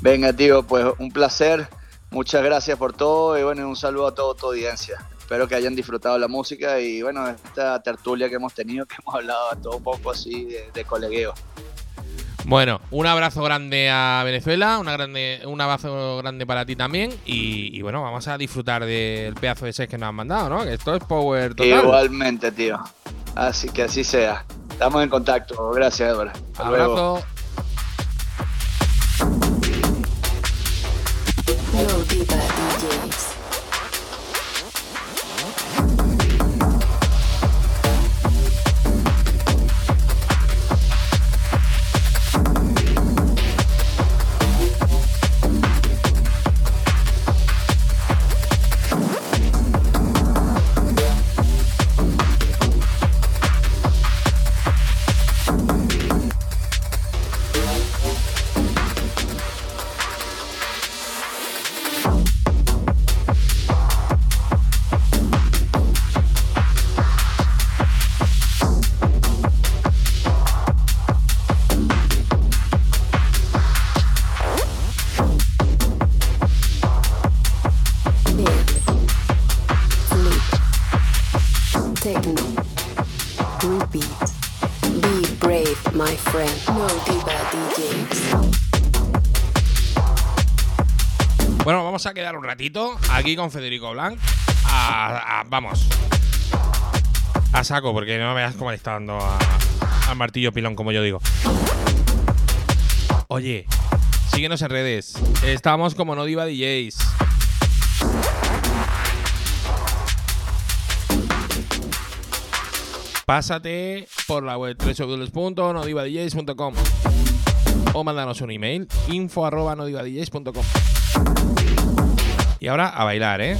Venga, tío, pues un placer. Muchas gracias por todo y bueno, un saludo a toda tu audiencia. Espero que hayan disfrutado la música y bueno, esta tertulia que hemos tenido, que hemos hablado todo un poco así de, de colegueo. Bueno, un abrazo grande a Venezuela, una grande, un abrazo grande para ti también. Y, y bueno, vamos a disfrutar del pedazo de set que nos han mandado, ¿no? Que esto es power total. Igualmente, tío. Así que así sea. Estamos en contacto. Gracias, Edward. Hasta luego. Abrazo. No quedar un ratito aquí con Federico Blanc. A- vamos. A saco, porque no veas cómo le está dando a- martillo pilón, como yo digo. Oye, síguenos en redes. Estamos como No Diva DJs. Pásate por la web www.nodivadjs.com o mándanos un email info arroba nodivadjs.com y ahora a bailar, ¿eh?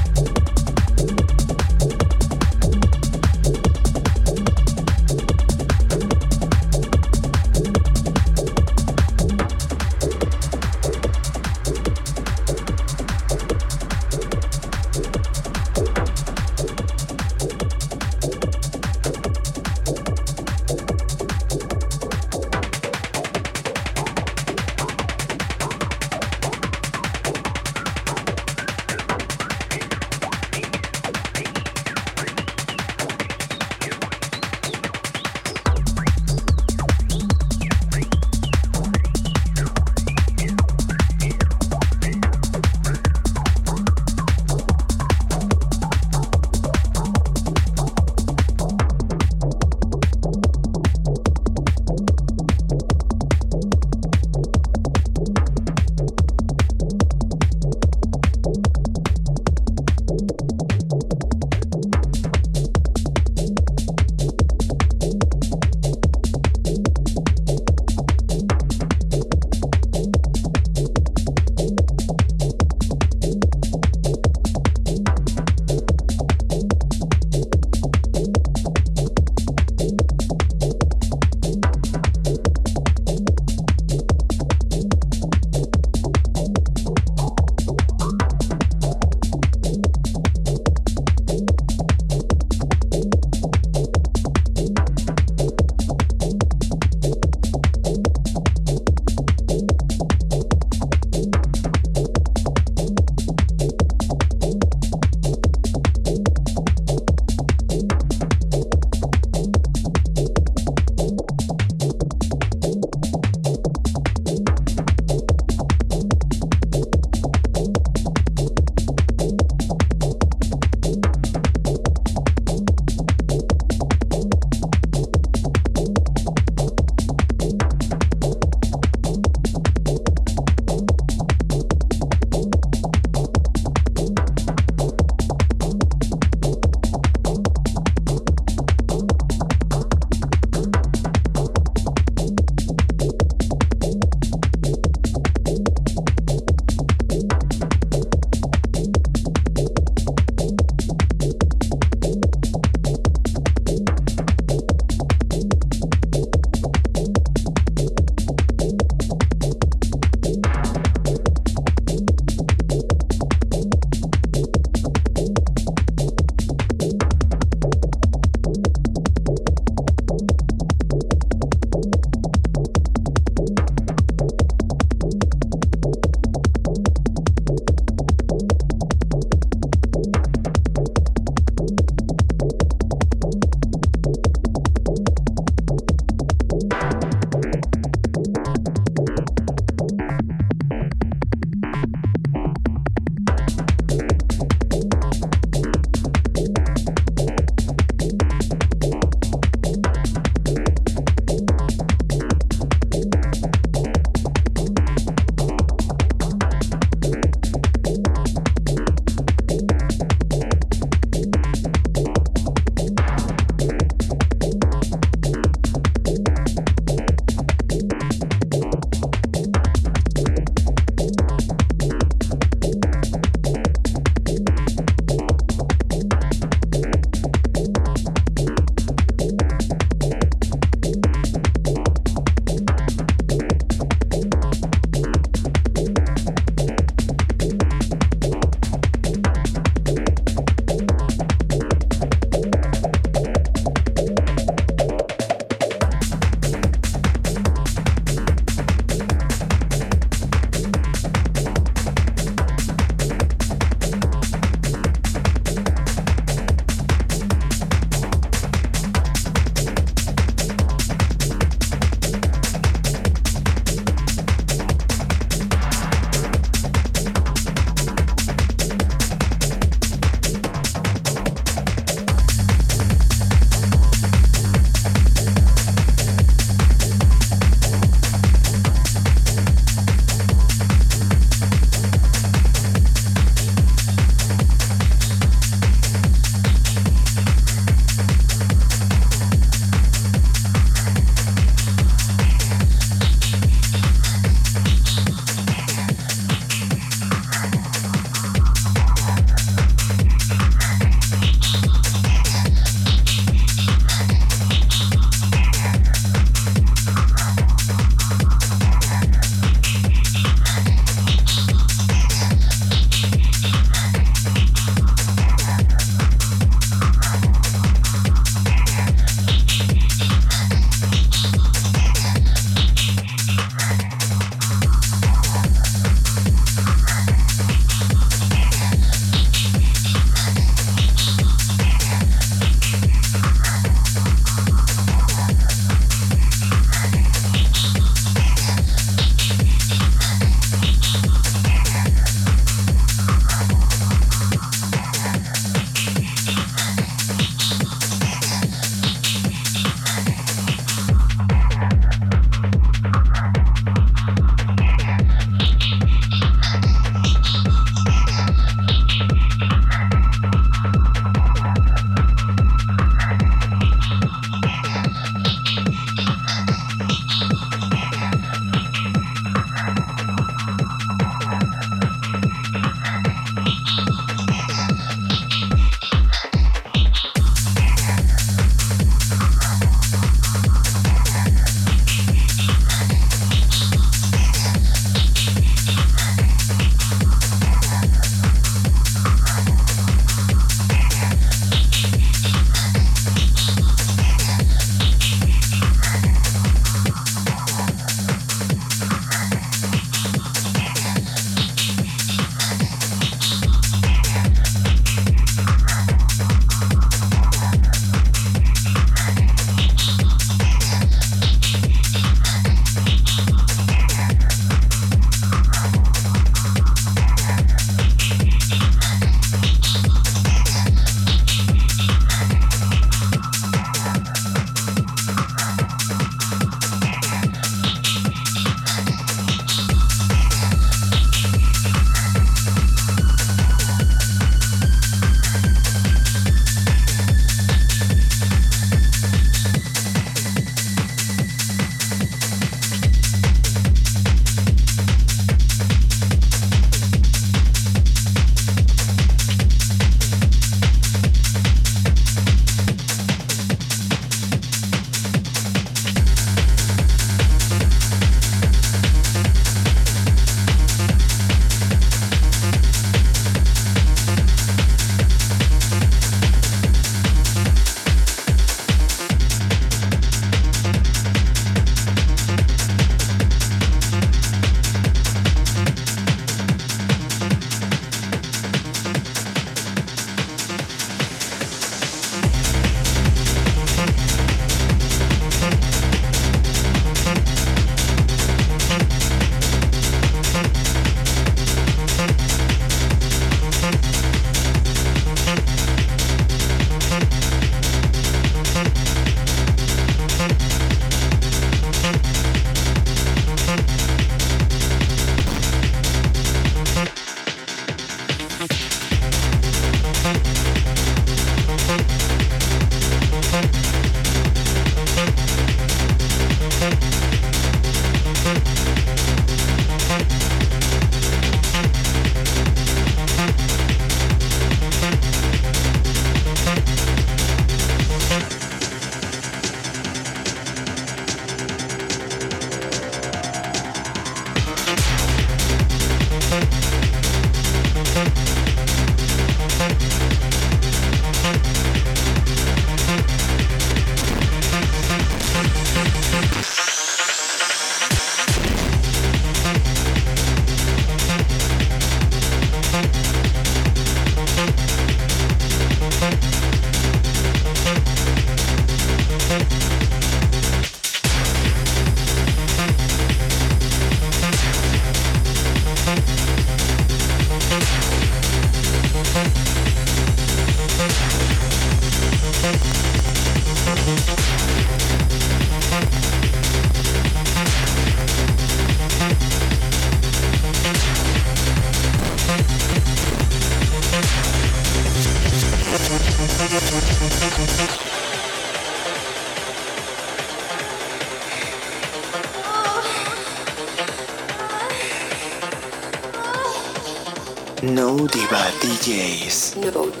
DJs. No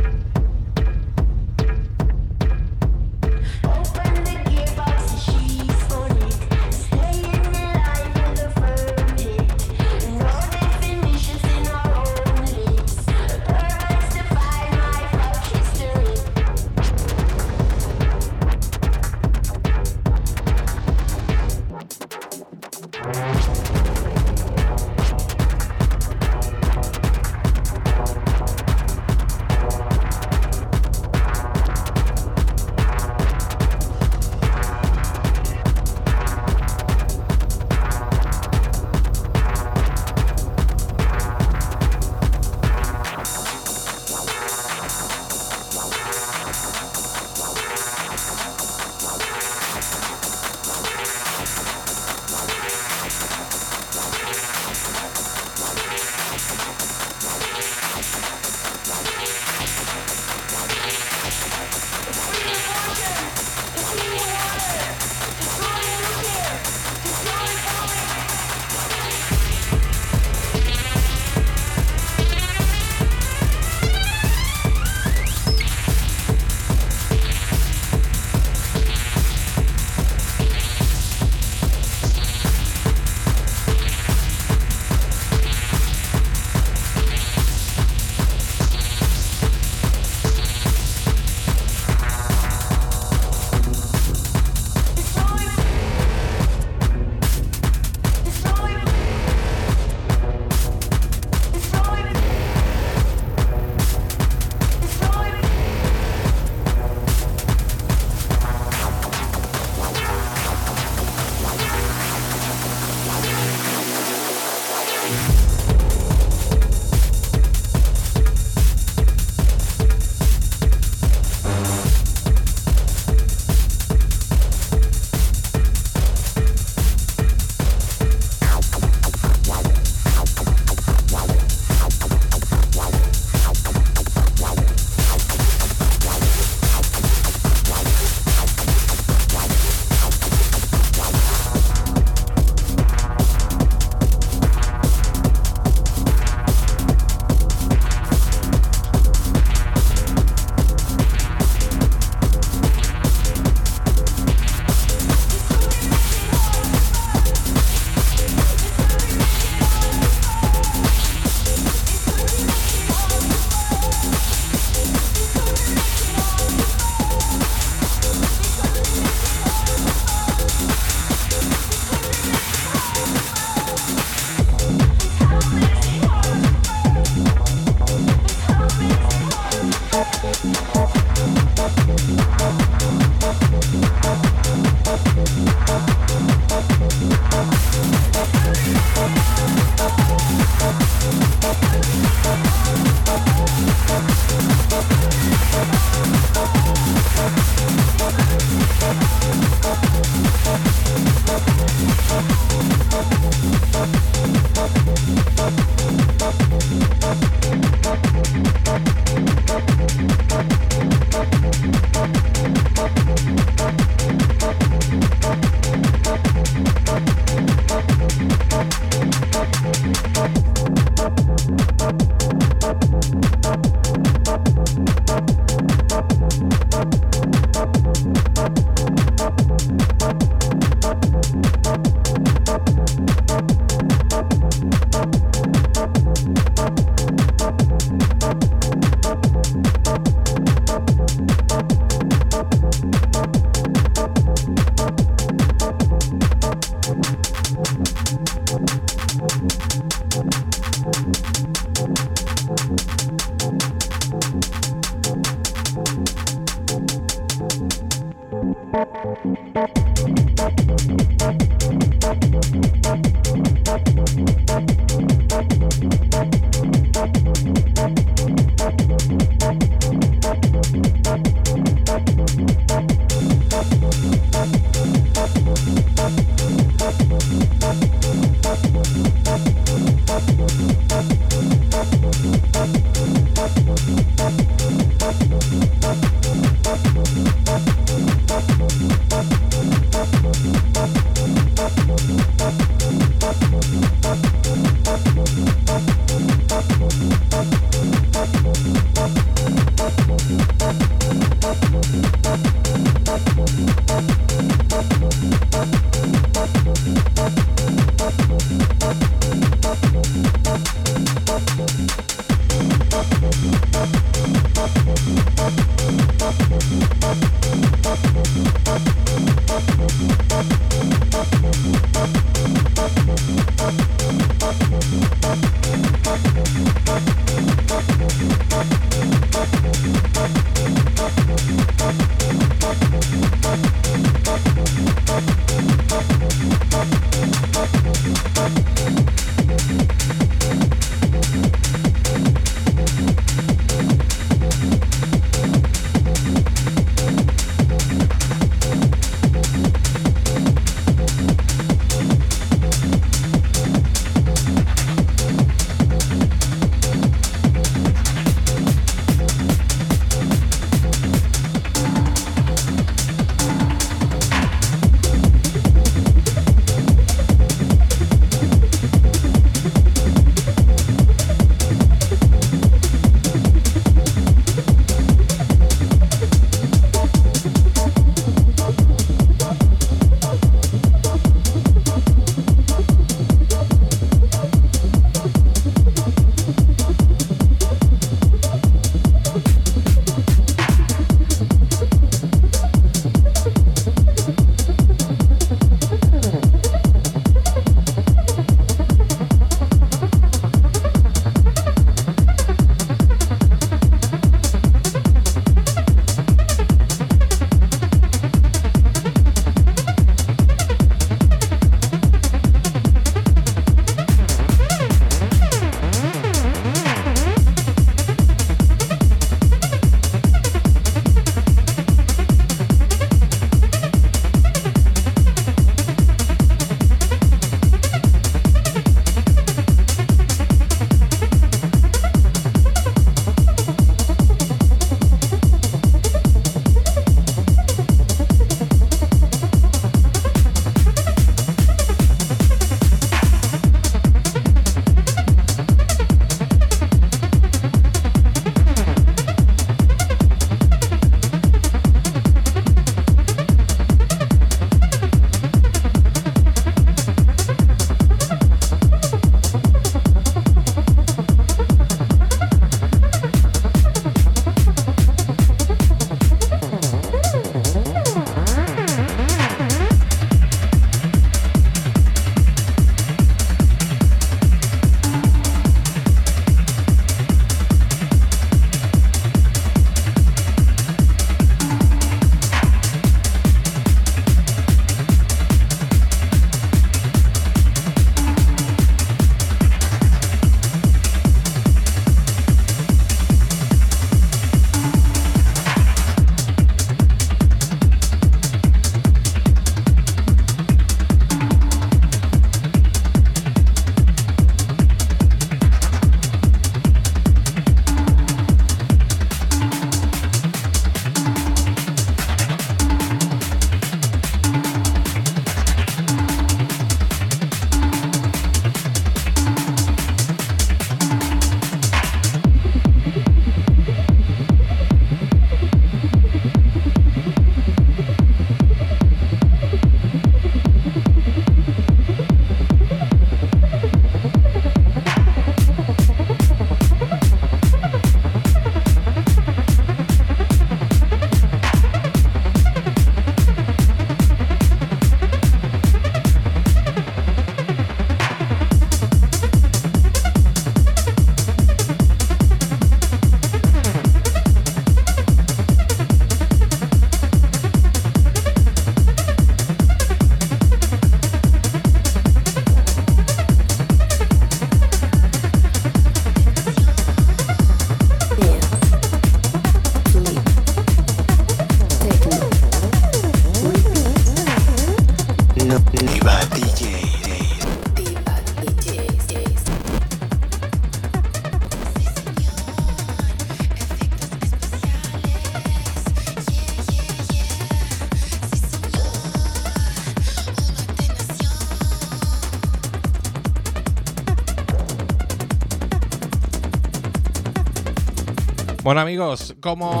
Bueno amigos, como,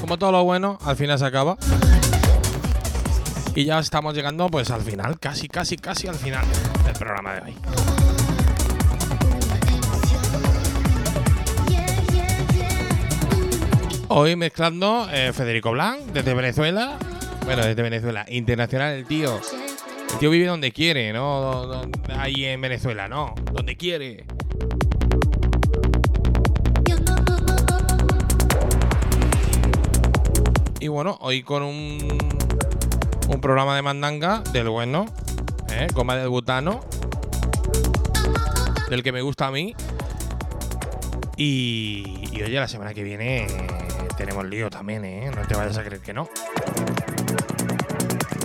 como todo lo bueno, al final se acaba. Y ya estamos llegando pues al final, casi, casi, casi al final del programa de hoy. Hoy mezclando eh, Federico Blanc desde Venezuela. Bueno, desde Venezuela. Internacional el tío. El tío vive donde quiere, ¿no? Ahí en Venezuela, no. Donde quiere. Hoy con un, un programa de mandanga del bueno, ¿eh? Goma del butano, del que me gusta a mí. Y, y oye, la semana que viene eh, tenemos lío también, ¿eh? No te vayas a creer que no.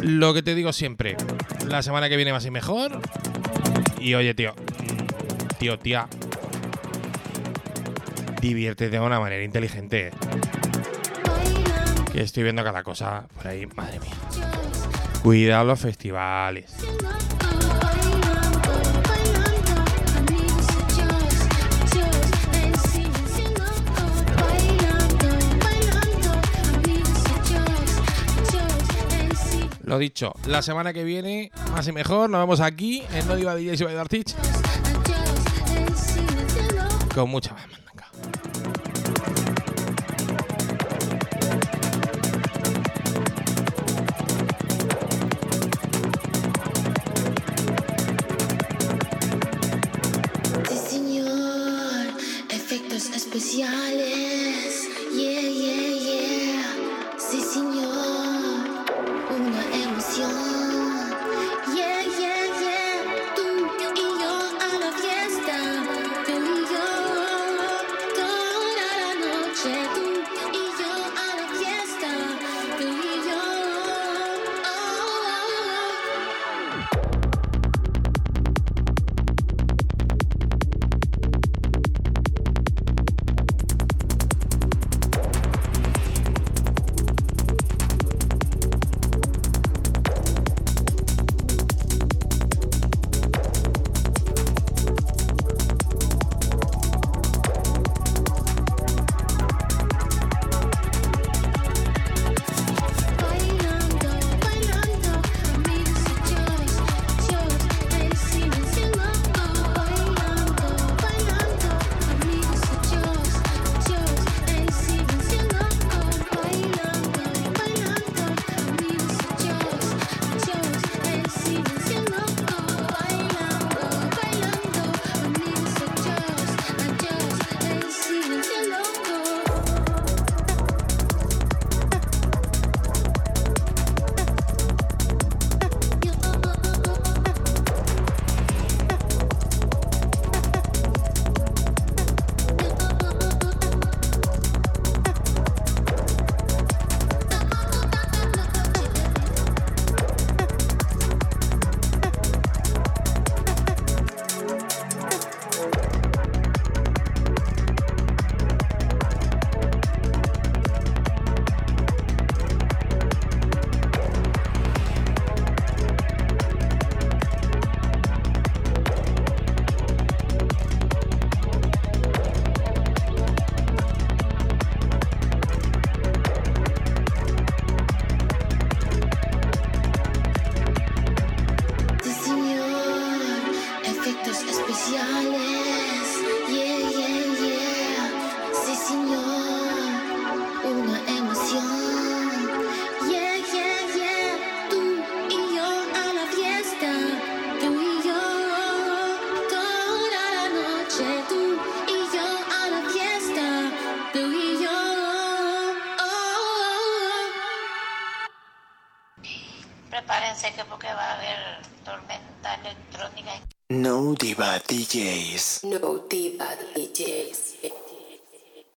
Lo que te digo siempre, la semana que viene más y mejor. Y oye, tío, tío, tía, diviértete de una manera inteligente. Que estoy viendo cada cosa por ahí, madre mía. Cuidado los festivales. Lo dicho, la semana que viene, más y mejor, nos vemos aquí en No Diva DJs y con mucha más